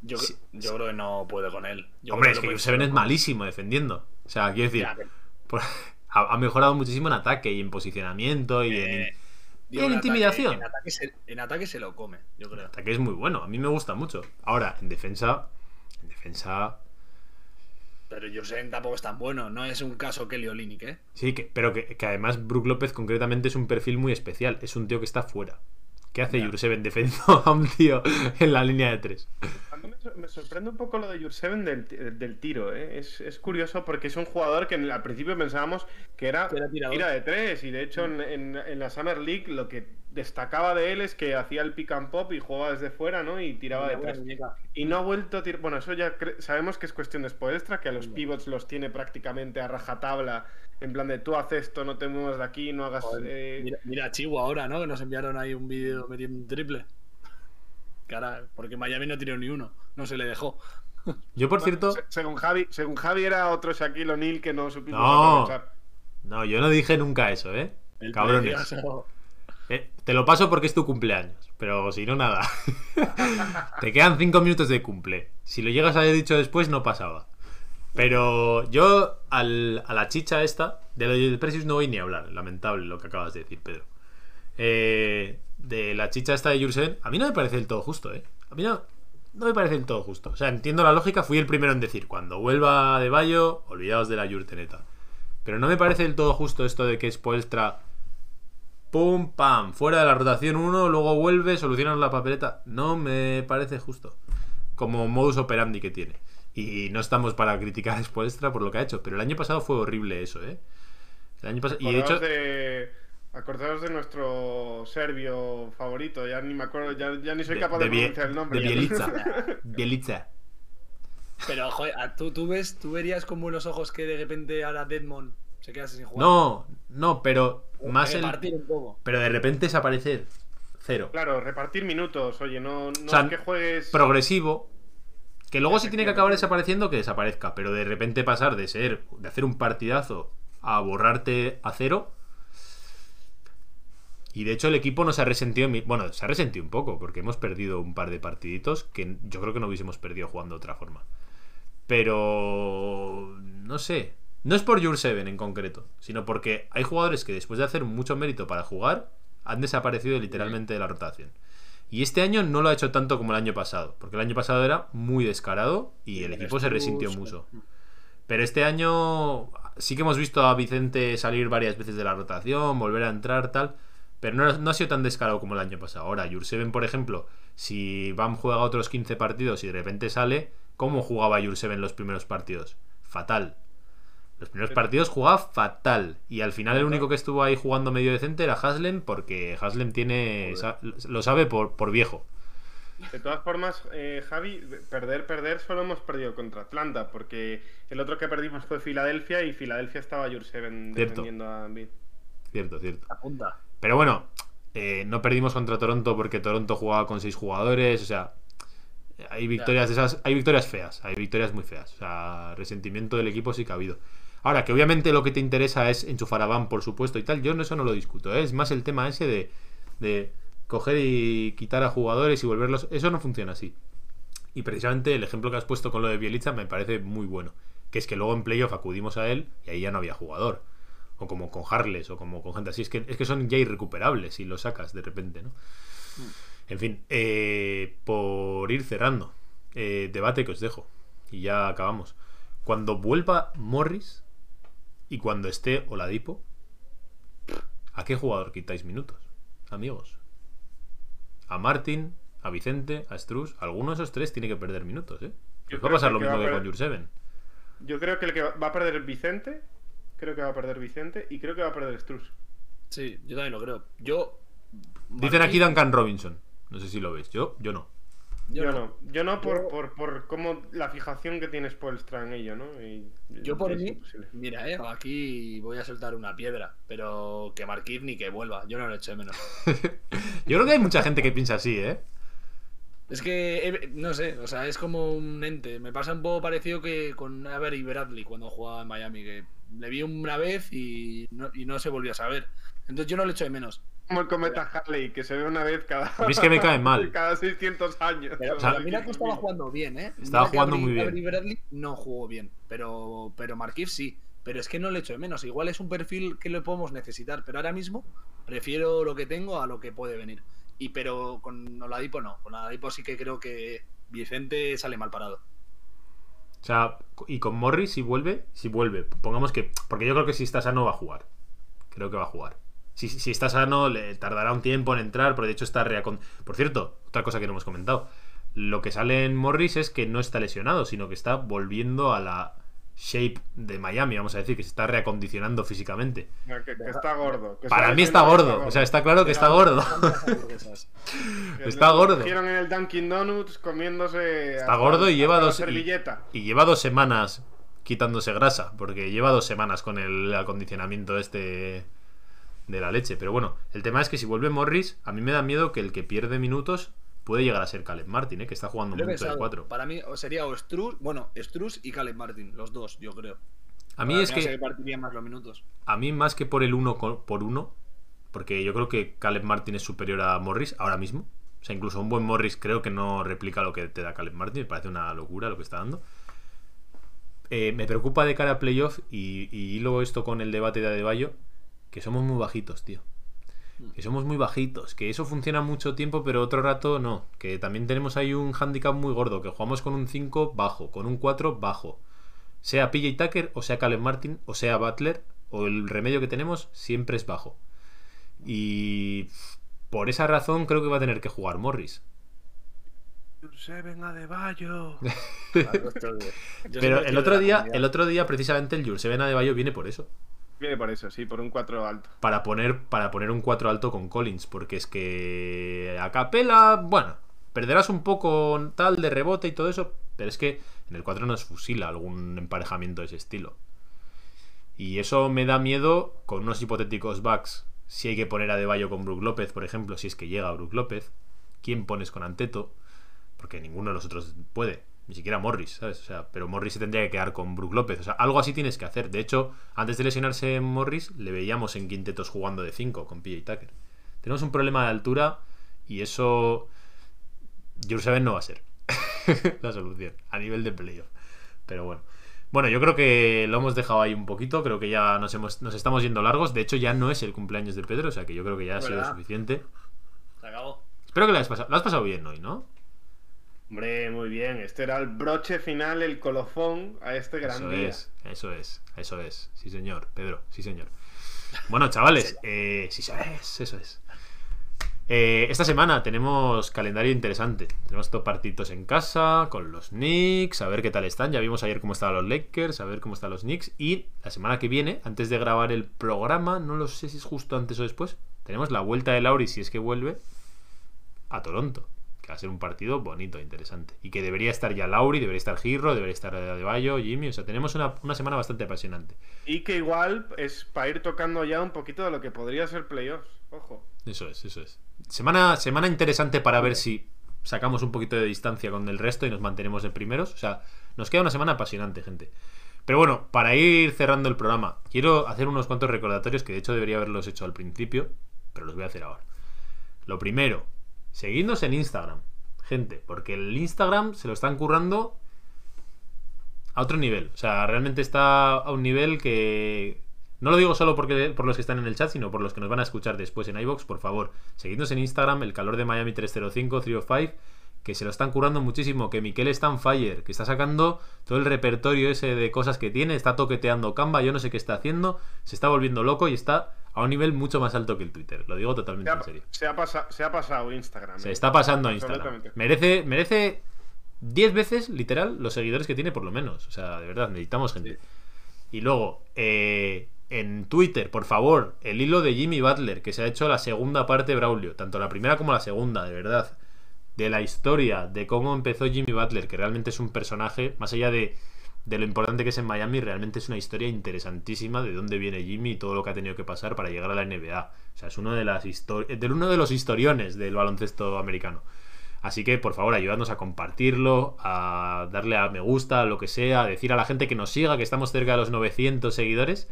Speaker 2: yo,
Speaker 1: sí,
Speaker 2: yo creo que no puedo con él. Yo
Speaker 1: hombre, es que
Speaker 2: puede-
Speaker 1: es malísimo defendiendo. O sea, quiero decir,
Speaker 2: Ya, pero-
Speaker 1: por- ha, ha mejorado muchísimo en ataque y en posicionamiento y en...
Speaker 2: Eh,
Speaker 1: y
Speaker 2: digo,
Speaker 1: en
Speaker 2: ataque-
Speaker 1: intimidación.
Speaker 2: en, ataque se, en ataque se lo come, yo creo.
Speaker 1: ataque es muy bueno, a mí me gusta mucho. Ahora, en defensa, en defensa
Speaker 2: Pero Jurseven tampoco es tan bueno. No es un caso Kelly Olynyk, ¿eh?
Speaker 1: Sí, que, pero que, que además Brook López concretamente es un perfil muy especial. Es un tío que está fuera. ¿Qué hace. Jurseven defendiendo a un tío en la línea de tres?
Speaker 3: A mí me, sor- me sorprende un poco lo de Jurseven del, ti- del tiro, ¿eh? es, es curioso porque es un jugador que al principio pensábamos que era, tira de tres y de hecho en, en- en la Summer League lo que destacaba de él es que hacía el pick and pop y jugaba desde fuera, ¿no? Y tiraba de tres. Y no ha vuelto a tirar. Bueno, eso ya sabemos que es cuestión de Spoelstra, que a los pivots los tiene prácticamente a rajatabla. En plan de tú haces esto, no te muevas de aquí, no hagas.
Speaker 2: Joder,
Speaker 3: eh,
Speaker 2: Mira, mira Chihuahua ahora, ¿no? Que nos enviaron ahí un vídeo metiendo un triple. Cara, porque Miami no tiró ni uno. No se le dejó.
Speaker 1: Yo, por cierto,
Speaker 3: se- según Javi, según Javi era otro Shaquille O'Neal que no supimos
Speaker 1: No.
Speaker 3: aprovechar.
Speaker 1: no, yo no dije nunca eso, ¿eh?
Speaker 2: El
Speaker 1: Cabrones.
Speaker 2: precioso.
Speaker 1: Eh, te lo paso porque es tu cumpleaños, pero si no, nada. te quedan cinco minutos de cumple. Si lo llegas a haber dicho después, no pasaba. Pero yo a la chicha esta, de lo del Precious no voy ni a hablar, lamentable lo que acabas de decir, Pedro. Eh, de la chicha esta de Jursen, a mí no me parece del todo justo, ¿eh? A mí no, no me parece del todo justo. O sea, entiendo la lógica, fui el primero en decir, cuando vuelva de Bayo, olvidaos de la Jurteneta. Pero no me parece del todo justo esto de que Spoelstra, pum, pam, fuera de la rotación uno, luego vuelve, solucionan la papeleta. No me parece justo. Como modus operandi que tiene. Y no estamos para criticar a Spoelstra por lo que ha hecho, pero el año pasado fue horrible eso, ¿eh? El año pasado... Y de hecho...
Speaker 3: Acordaos de, acordaos de nuestro serbio favorito, ya ni me acuerdo, ya, ya ni soy capaz de,
Speaker 1: de,
Speaker 3: pronunciar el nombre.
Speaker 1: de. Bielitsa. Bielitsa.
Speaker 2: Pero, joder, ¿tú, tú ves, tú verías con buenos ojos que de repente ahora Deadmond se quedase sin jugar.
Speaker 1: No, no, pero más el...
Speaker 2: Repartir un poco.
Speaker 1: Pero de repente desaparecer. Cero.
Speaker 3: Claro, repartir minutos, oye, no, no
Speaker 1: O sea,
Speaker 3: es que juegues...
Speaker 1: Progresivo. Que luego si tiene que acabar desapareciendo, que desaparezca. Pero de repente pasar de ser, de hacer un partidazo a borrarte a cero. Y de hecho el equipo no se ha resentido. Bueno, se ha resentido un poco, porque hemos perdido un par de partiditos que yo creo que no hubiésemos perdido jugando de otra forma. Pero. No sé. No es por Jurseven en concreto, sino porque hay jugadores que después de hacer mucho mérito para jugar, han desaparecido literalmente de la rotación. Y este año no lo ha hecho tanto como el año pasado, porque el año pasado era muy descarado y el equipo se resintió mucho. Pero este año sí que hemos visto a Vicente salir varias veces de la rotación, volver a entrar, tal. Pero no, no ha sido tan descarado como el año pasado. Ahora, Jurseven, por ejemplo, si Bam juega otros 15 partidos y de repente sale, ¿cómo jugaba Jurseven los primeros partidos? Fatal. Los primeros partidos jugaba fatal. Y al final el único que estuvo ahí jugando medio decente era Haslem, porque Haslem tiene. sa- lo sabe por, por viejo.
Speaker 3: De todas formas, eh, Javi, perder, perder, solo hemos perdido contra Atlanta, porque el otro que perdimos fue Filadelfia y Filadelfia estaba Jurseven
Speaker 1: Cierto.
Speaker 3: defendiendo a Embiid.
Speaker 1: Cierto, cierto.
Speaker 2: Apunta.
Speaker 1: Pero bueno, eh, no perdimos contra Toronto porque Toronto jugaba con seis jugadores. O sea, hay victorias de esas, hay victorias feas, hay victorias muy feas. O sea, resentimiento del equipo sí que ha habido. Ahora, que obviamente lo que te interesa es enchufar a Van, por supuesto, y tal, yo eso no lo discuto. ¿eh? Es más el tema ese de, de coger y quitar a jugadores y volverlos. Eso no funciona así. Y precisamente el ejemplo que has puesto con lo de Bielitsa me parece muy bueno. Que es que luego en playoff acudimos a él y ahí ya no había jugador. O como con Harles o como con gente así. Es que, es que son ya irrecuperables si lo sacas de repente, ¿no? En fin, eh, por ir cerrando. eh, debate que os dejo. Y ya acabamos. Cuando vuelva Morris y cuando esté Oladipo, ¿a qué jugador quitáis minutos? Amigos. A Martin, a Vicente, a Struz. Alguno de esos tres tiene que perder minutos, ¿eh?
Speaker 3: Yo
Speaker 1: Os va a
Speaker 3: creo
Speaker 1: pasar
Speaker 3: que
Speaker 1: lo
Speaker 3: que
Speaker 1: mismo
Speaker 3: va
Speaker 1: que
Speaker 3: a
Speaker 1: con
Speaker 3: perder-
Speaker 1: Jurseven.
Speaker 3: Yo creo que el que va a perder Vicente, creo que va a perder Vicente y creo que va a perder Struz.
Speaker 2: Sí, yo también lo creo. Yo.
Speaker 1: Dicen aquí Duncan Robinson. No sé si lo veis. Yo, yo no.
Speaker 3: Yo, no. Yo no por,
Speaker 2: Yo-
Speaker 3: por, por cómo la fijación que tiene Spoelstra en ello, ¿no? Y-
Speaker 2: Yo por mí,
Speaker 3: imposible.
Speaker 2: mira, eh, aquí voy a soltar una piedra, pero que Marquis ni que vuelva, yo no lo echo de menos.
Speaker 1: Yo creo que hay mucha gente que piensa así, ¿eh?
Speaker 2: Es que, eh, no sé, o sea, es como un ente. Me pasa un poco parecido que con Avery Bradley cuando jugaba en Miami, que le vi una vez y no, y no se volvió a saber. Entonces yo no lo echo de menos.
Speaker 3: Como el cometa Harley, que se ve una vez cada,
Speaker 1: A mí es que me cae mal.
Speaker 3: cada 600 años.
Speaker 2: Pero,
Speaker 1: O sea,
Speaker 2: mira que estaba jugando bien, ¿eh?
Speaker 1: Estaba
Speaker 2: Mira
Speaker 1: jugando muy bien.
Speaker 2: Bradley no jugó bien, pero, pero Marquis sí. Pero es que no le echo de menos. Igual es un perfil que lo podemos necesitar, pero ahora mismo prefiero lo que tengo a lo que puede venir. Y pero con Oladipo no. Con Oladipo sí que creo que Vicente sale mal parado.
Speaker 1: O sea, y con Morris si vuelve, si vuelve, pongamos que, porque yo creo que si está sano va a jugar. Creo que va a jugar. Si, si está sano le tardará un tiempo en entrar, pero de hecho está reacon... Por cierto, otra cosa que no hemos comentado. Lo que sale en Morris es que no está lesionado, sino que está volviendo a la shape de Miami, vamos a decir, que se está reacondicionando físicamente.
Speaker 3: Que, que está gordo. que
Speaker 1: Para mí está gordo, o sea, está claro que está gordo. Está
Speaker 3: lo
Speaker 1: gordo.
Speaker 3: en el Dunkin' Donuts comiéndose.
Speaker 1: Está gordo y lleva dos y lleva dos semanas quitándose grasa, porque lleva dos semanas con el acondicionamiento este de la leche. Pero bueno, el tema es que si vuelve Morris, a mí me da miedo que el que pierde minutos puede llegar a ser Caleb Martin, ¿eh? que está jugando
Speaker 2: he
Speaker 1: mucho de cuatro.
Speaker 2: Para mí sería o Struz, bueno, Struz y Caleb Martin, los dos, yo creo.
Speaker 1: A mí
Speaker 2: Para
Speaker 1: es que
Speaker 2: más los minutos.
Speaker 1: a mí más que por el uno por uno, porque yo creo que Caleb Martin es superior a Morris ahora mismo. O sea, incluso un buen Morris creo que no replica lo que te da Caleb Martin. Me parece una locura lo que está dando. eh, me preocupa de cara a playoff y, y hilo esto con el debate de Adebayo, que somos muy bajitos, tío. Que somos muy bajitos, que eso funciona mucho tiempo, pero otro rato no. Que también tenemos ahí un handicap muy gordo, que jugamos con un 5 bajo, con un 4 bajo. Sea PJ Tucker, o sea Caleb Martin, o sea Butler, o el remedio que tenemos siempre es bajo. Y por esa razón creo que va a tener que jugar Morris.
Speaker 3: Seven Adebayo.
Speaker 2: Claro, esto de- yo
Speaker 1: Pero el otro
Speaker 2: de
Speaker 1: día, el otro día precisamente el Jurseven Adebayo viene por eso.
Speaker 3: Por eso, sí, por un 4 alto.
Speaker 1: Para poner, para poner un 4 alto con Collins. Porque es que a capela, bueno, perderás un poco tal de rebote y todo eso. Pero es que en el 4 nos fusila algún emparejamiento de ese estilo. Y eso me da miedo con unos hipotéticos backs. Si hay que poner a Deballo con Brook López, por ejemplo, si es que llega Brook López. ¿Quién pones con Anteto? Porque ninguno de los otros puede. Ni siquiera Morris, ¿sabes? O sea, pero Morris se tendría que quedar con Brook López. O sea, algo así tienes que hacer. De hecho, antes de lesionarse Morris, le veíamos en quintetos jugando de 5 con PJ Tucker. Tenemos un problema de altura y eso. Jurseven no va a ser la solución a nivel de playoff. Pero bueno. Bueno, yo creo que lo hemos dejado ahí un poquito. Creo que ya nos, hemos, nos estamos yendo largos. De hecho, ya no es el cumpleaños de Pedro. O sea que yo creo que ya ha sido suficiente.
Speaker 2: Se acabó.
Speaker 1: Espero que lo hayas pasado. Lo has pasado bien hoy, ¿no?
Speaker 3: Hombre, muy bien. Este era el broche final, el colofón a este gran
Speaker 1: Eso
Speaker 3: día.
Speaker 1: es, eso es, eso es. Sí, señor. Pedro, sí, señor. Bueno, chavales, eh, sí, sabes, eso es. Eh, esta semana tenemos calendario interesante. Tenemos dos partidos en casa con los Knicks, a ver qué tal están. Ya vimos ayer cómo estaban los Lakers, a ver cómo están los Knicks. Y la semana que viene, antes de grabar el programa, no lo sé si es justo antes o después, tenemos la vuelta de Lauri, si es que vuelve, a Toronto. Que va a ser un partido bonito, interesante. Y que debería estar ya Lauri, debería estar Girro, debería estar Adebayo, Jimmy. O sea, tenemos una, una semana bastante apasionante.
Speaker 3: Y que igual es para ir tocando ya un poquito de lo que podría ser playoffs. Ojo.
Speaker 1: Eso es, eso es. Semana, semana interesante para ver si sacamos un poquito de distancia con el resto y nos mantenemos en primeros. O sea, nos queda una semana apasionante, gente. Pero bueno, para ir cerrando el programa, quiero hacer unos cuantos recordatorios que de hecho debería haberlos hecho al principio, pero los voy a hacer ahora. Lo primero, seguidnos en Instagram, gente, porque el Instagram se lo están currando a otro nivel. O sea, realmente está a un nivel que. No lo digo solo porque, por los que están en el chat, sino por los que nos van a escuchar después en iBox. Por favor, seguidnos en Instagram, el calor de Miami 305, 305, que se lo están currando muchísimo. Que Miquel está en fire, que está sacando todo el repertorio ese de cosas que tiene, está toqueteando Canva, yo no sé qué está haciendo, se está volviendo loco y está a un nivel mucho más alto que el Twitter. Lo digo
Speaker 3: Se
Speaker 1: totalmente
Speaker 3: ha,
Speaker 1: en serio.
Speaker 3: se ha pasa- se ha pasado Instagram.
Speaker 1: Se
Speaker 3: eh.
Speaker 1: está pasando a Instagram. Merece, merece 10 veces, literal, los seguidores que tiene, por lo menos. O sea, de verdad, necesitamos gente. Y luego, eh, en Twitter, por favor, el hilo de Jimmy Butler, que se ha hecho la segunda parte de Braulio, tanto la primera como la segunda, de verdad. De la historia, de cómo empezó Jimmy Butler, que realmente es un personaje, más allá de, de lo importante que es en Miami, realmente es una historia interesantísima de dónde viene Jimmy y todo lo que ha tenido que pasar para llegar a la NBA. O sea, es uno de, las histori- de uno de los historiones del baloncesto americano. Así que por favor ayudadnos a compartirlo, a darle a me gusta, a lo que sea, a decir a la gente que nos siga, que estamos cerca de los 900 seguidores.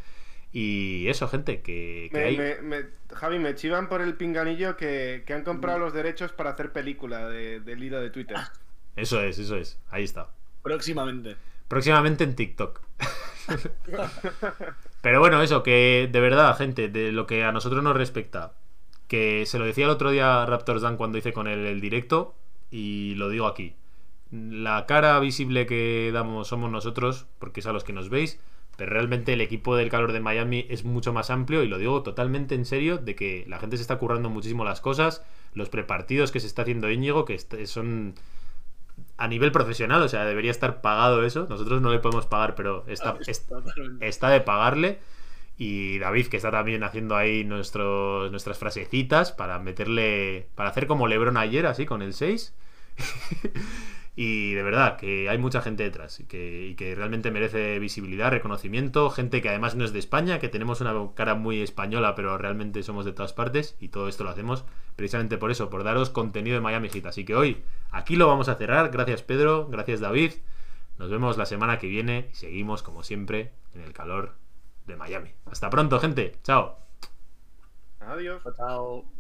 Speaker 1: Y eso, gente, que, que
Speaker 3: Me-
Speaker 1: hay...
Speaker 3: me- me- Javi, me chivan por el pinganillo que, que han comprado los derechos para hacer película de- del hilo de Twitter.
Speaker 1: Eso es, eso es. Ahí está.
Speaker 2: Próximamente.
Speaker 1: Próximamente en TikTok. Pero bueno, eso, que de verdad, gente, de lo que a nosotros nos respecta, que se lo decía el otro día a Raptors Dan cuando hice con él el directo, y lo digo aquí. La cara visible que damos somos nosotros, porque es a los que nos veis, pero realmente el equipo del calor de Miami es mucho más amplio, y lo digo totalmente en serio, de que la gente se está currando muchísimo las cosas, los prepartidos que se está haciendo Íñigo, que son a nivel profesional, o sea, debería estar pagado eso. Nosotros no le podemos pagar, pero está, está de pagarle. Y David, que está también haciendo ahí nuestros, nuestras frasecitas para meterle. Para hacer como Lebron ayer, así, con el 6. y de verdad, que hay mucha gente detrás y que, y que realmente merece visibilidad, reconocimiento. Gente que además no es de España, que tenemos una cara muy española, pero realmente somos de todas partes. Y todo esto lo hacemos precisamente por eso, por daros contenido de Miami Heat. Así que hoy, aquí lo vamos a cerrar. Gracias, Pedro. Gracias, David. Nos vemos la semana que viene y seguimos, como siempre, en el calor de Miami. Hasta pronto, gente. Chao.
Speaker 3: Adiós.
Speaker 2: Chao.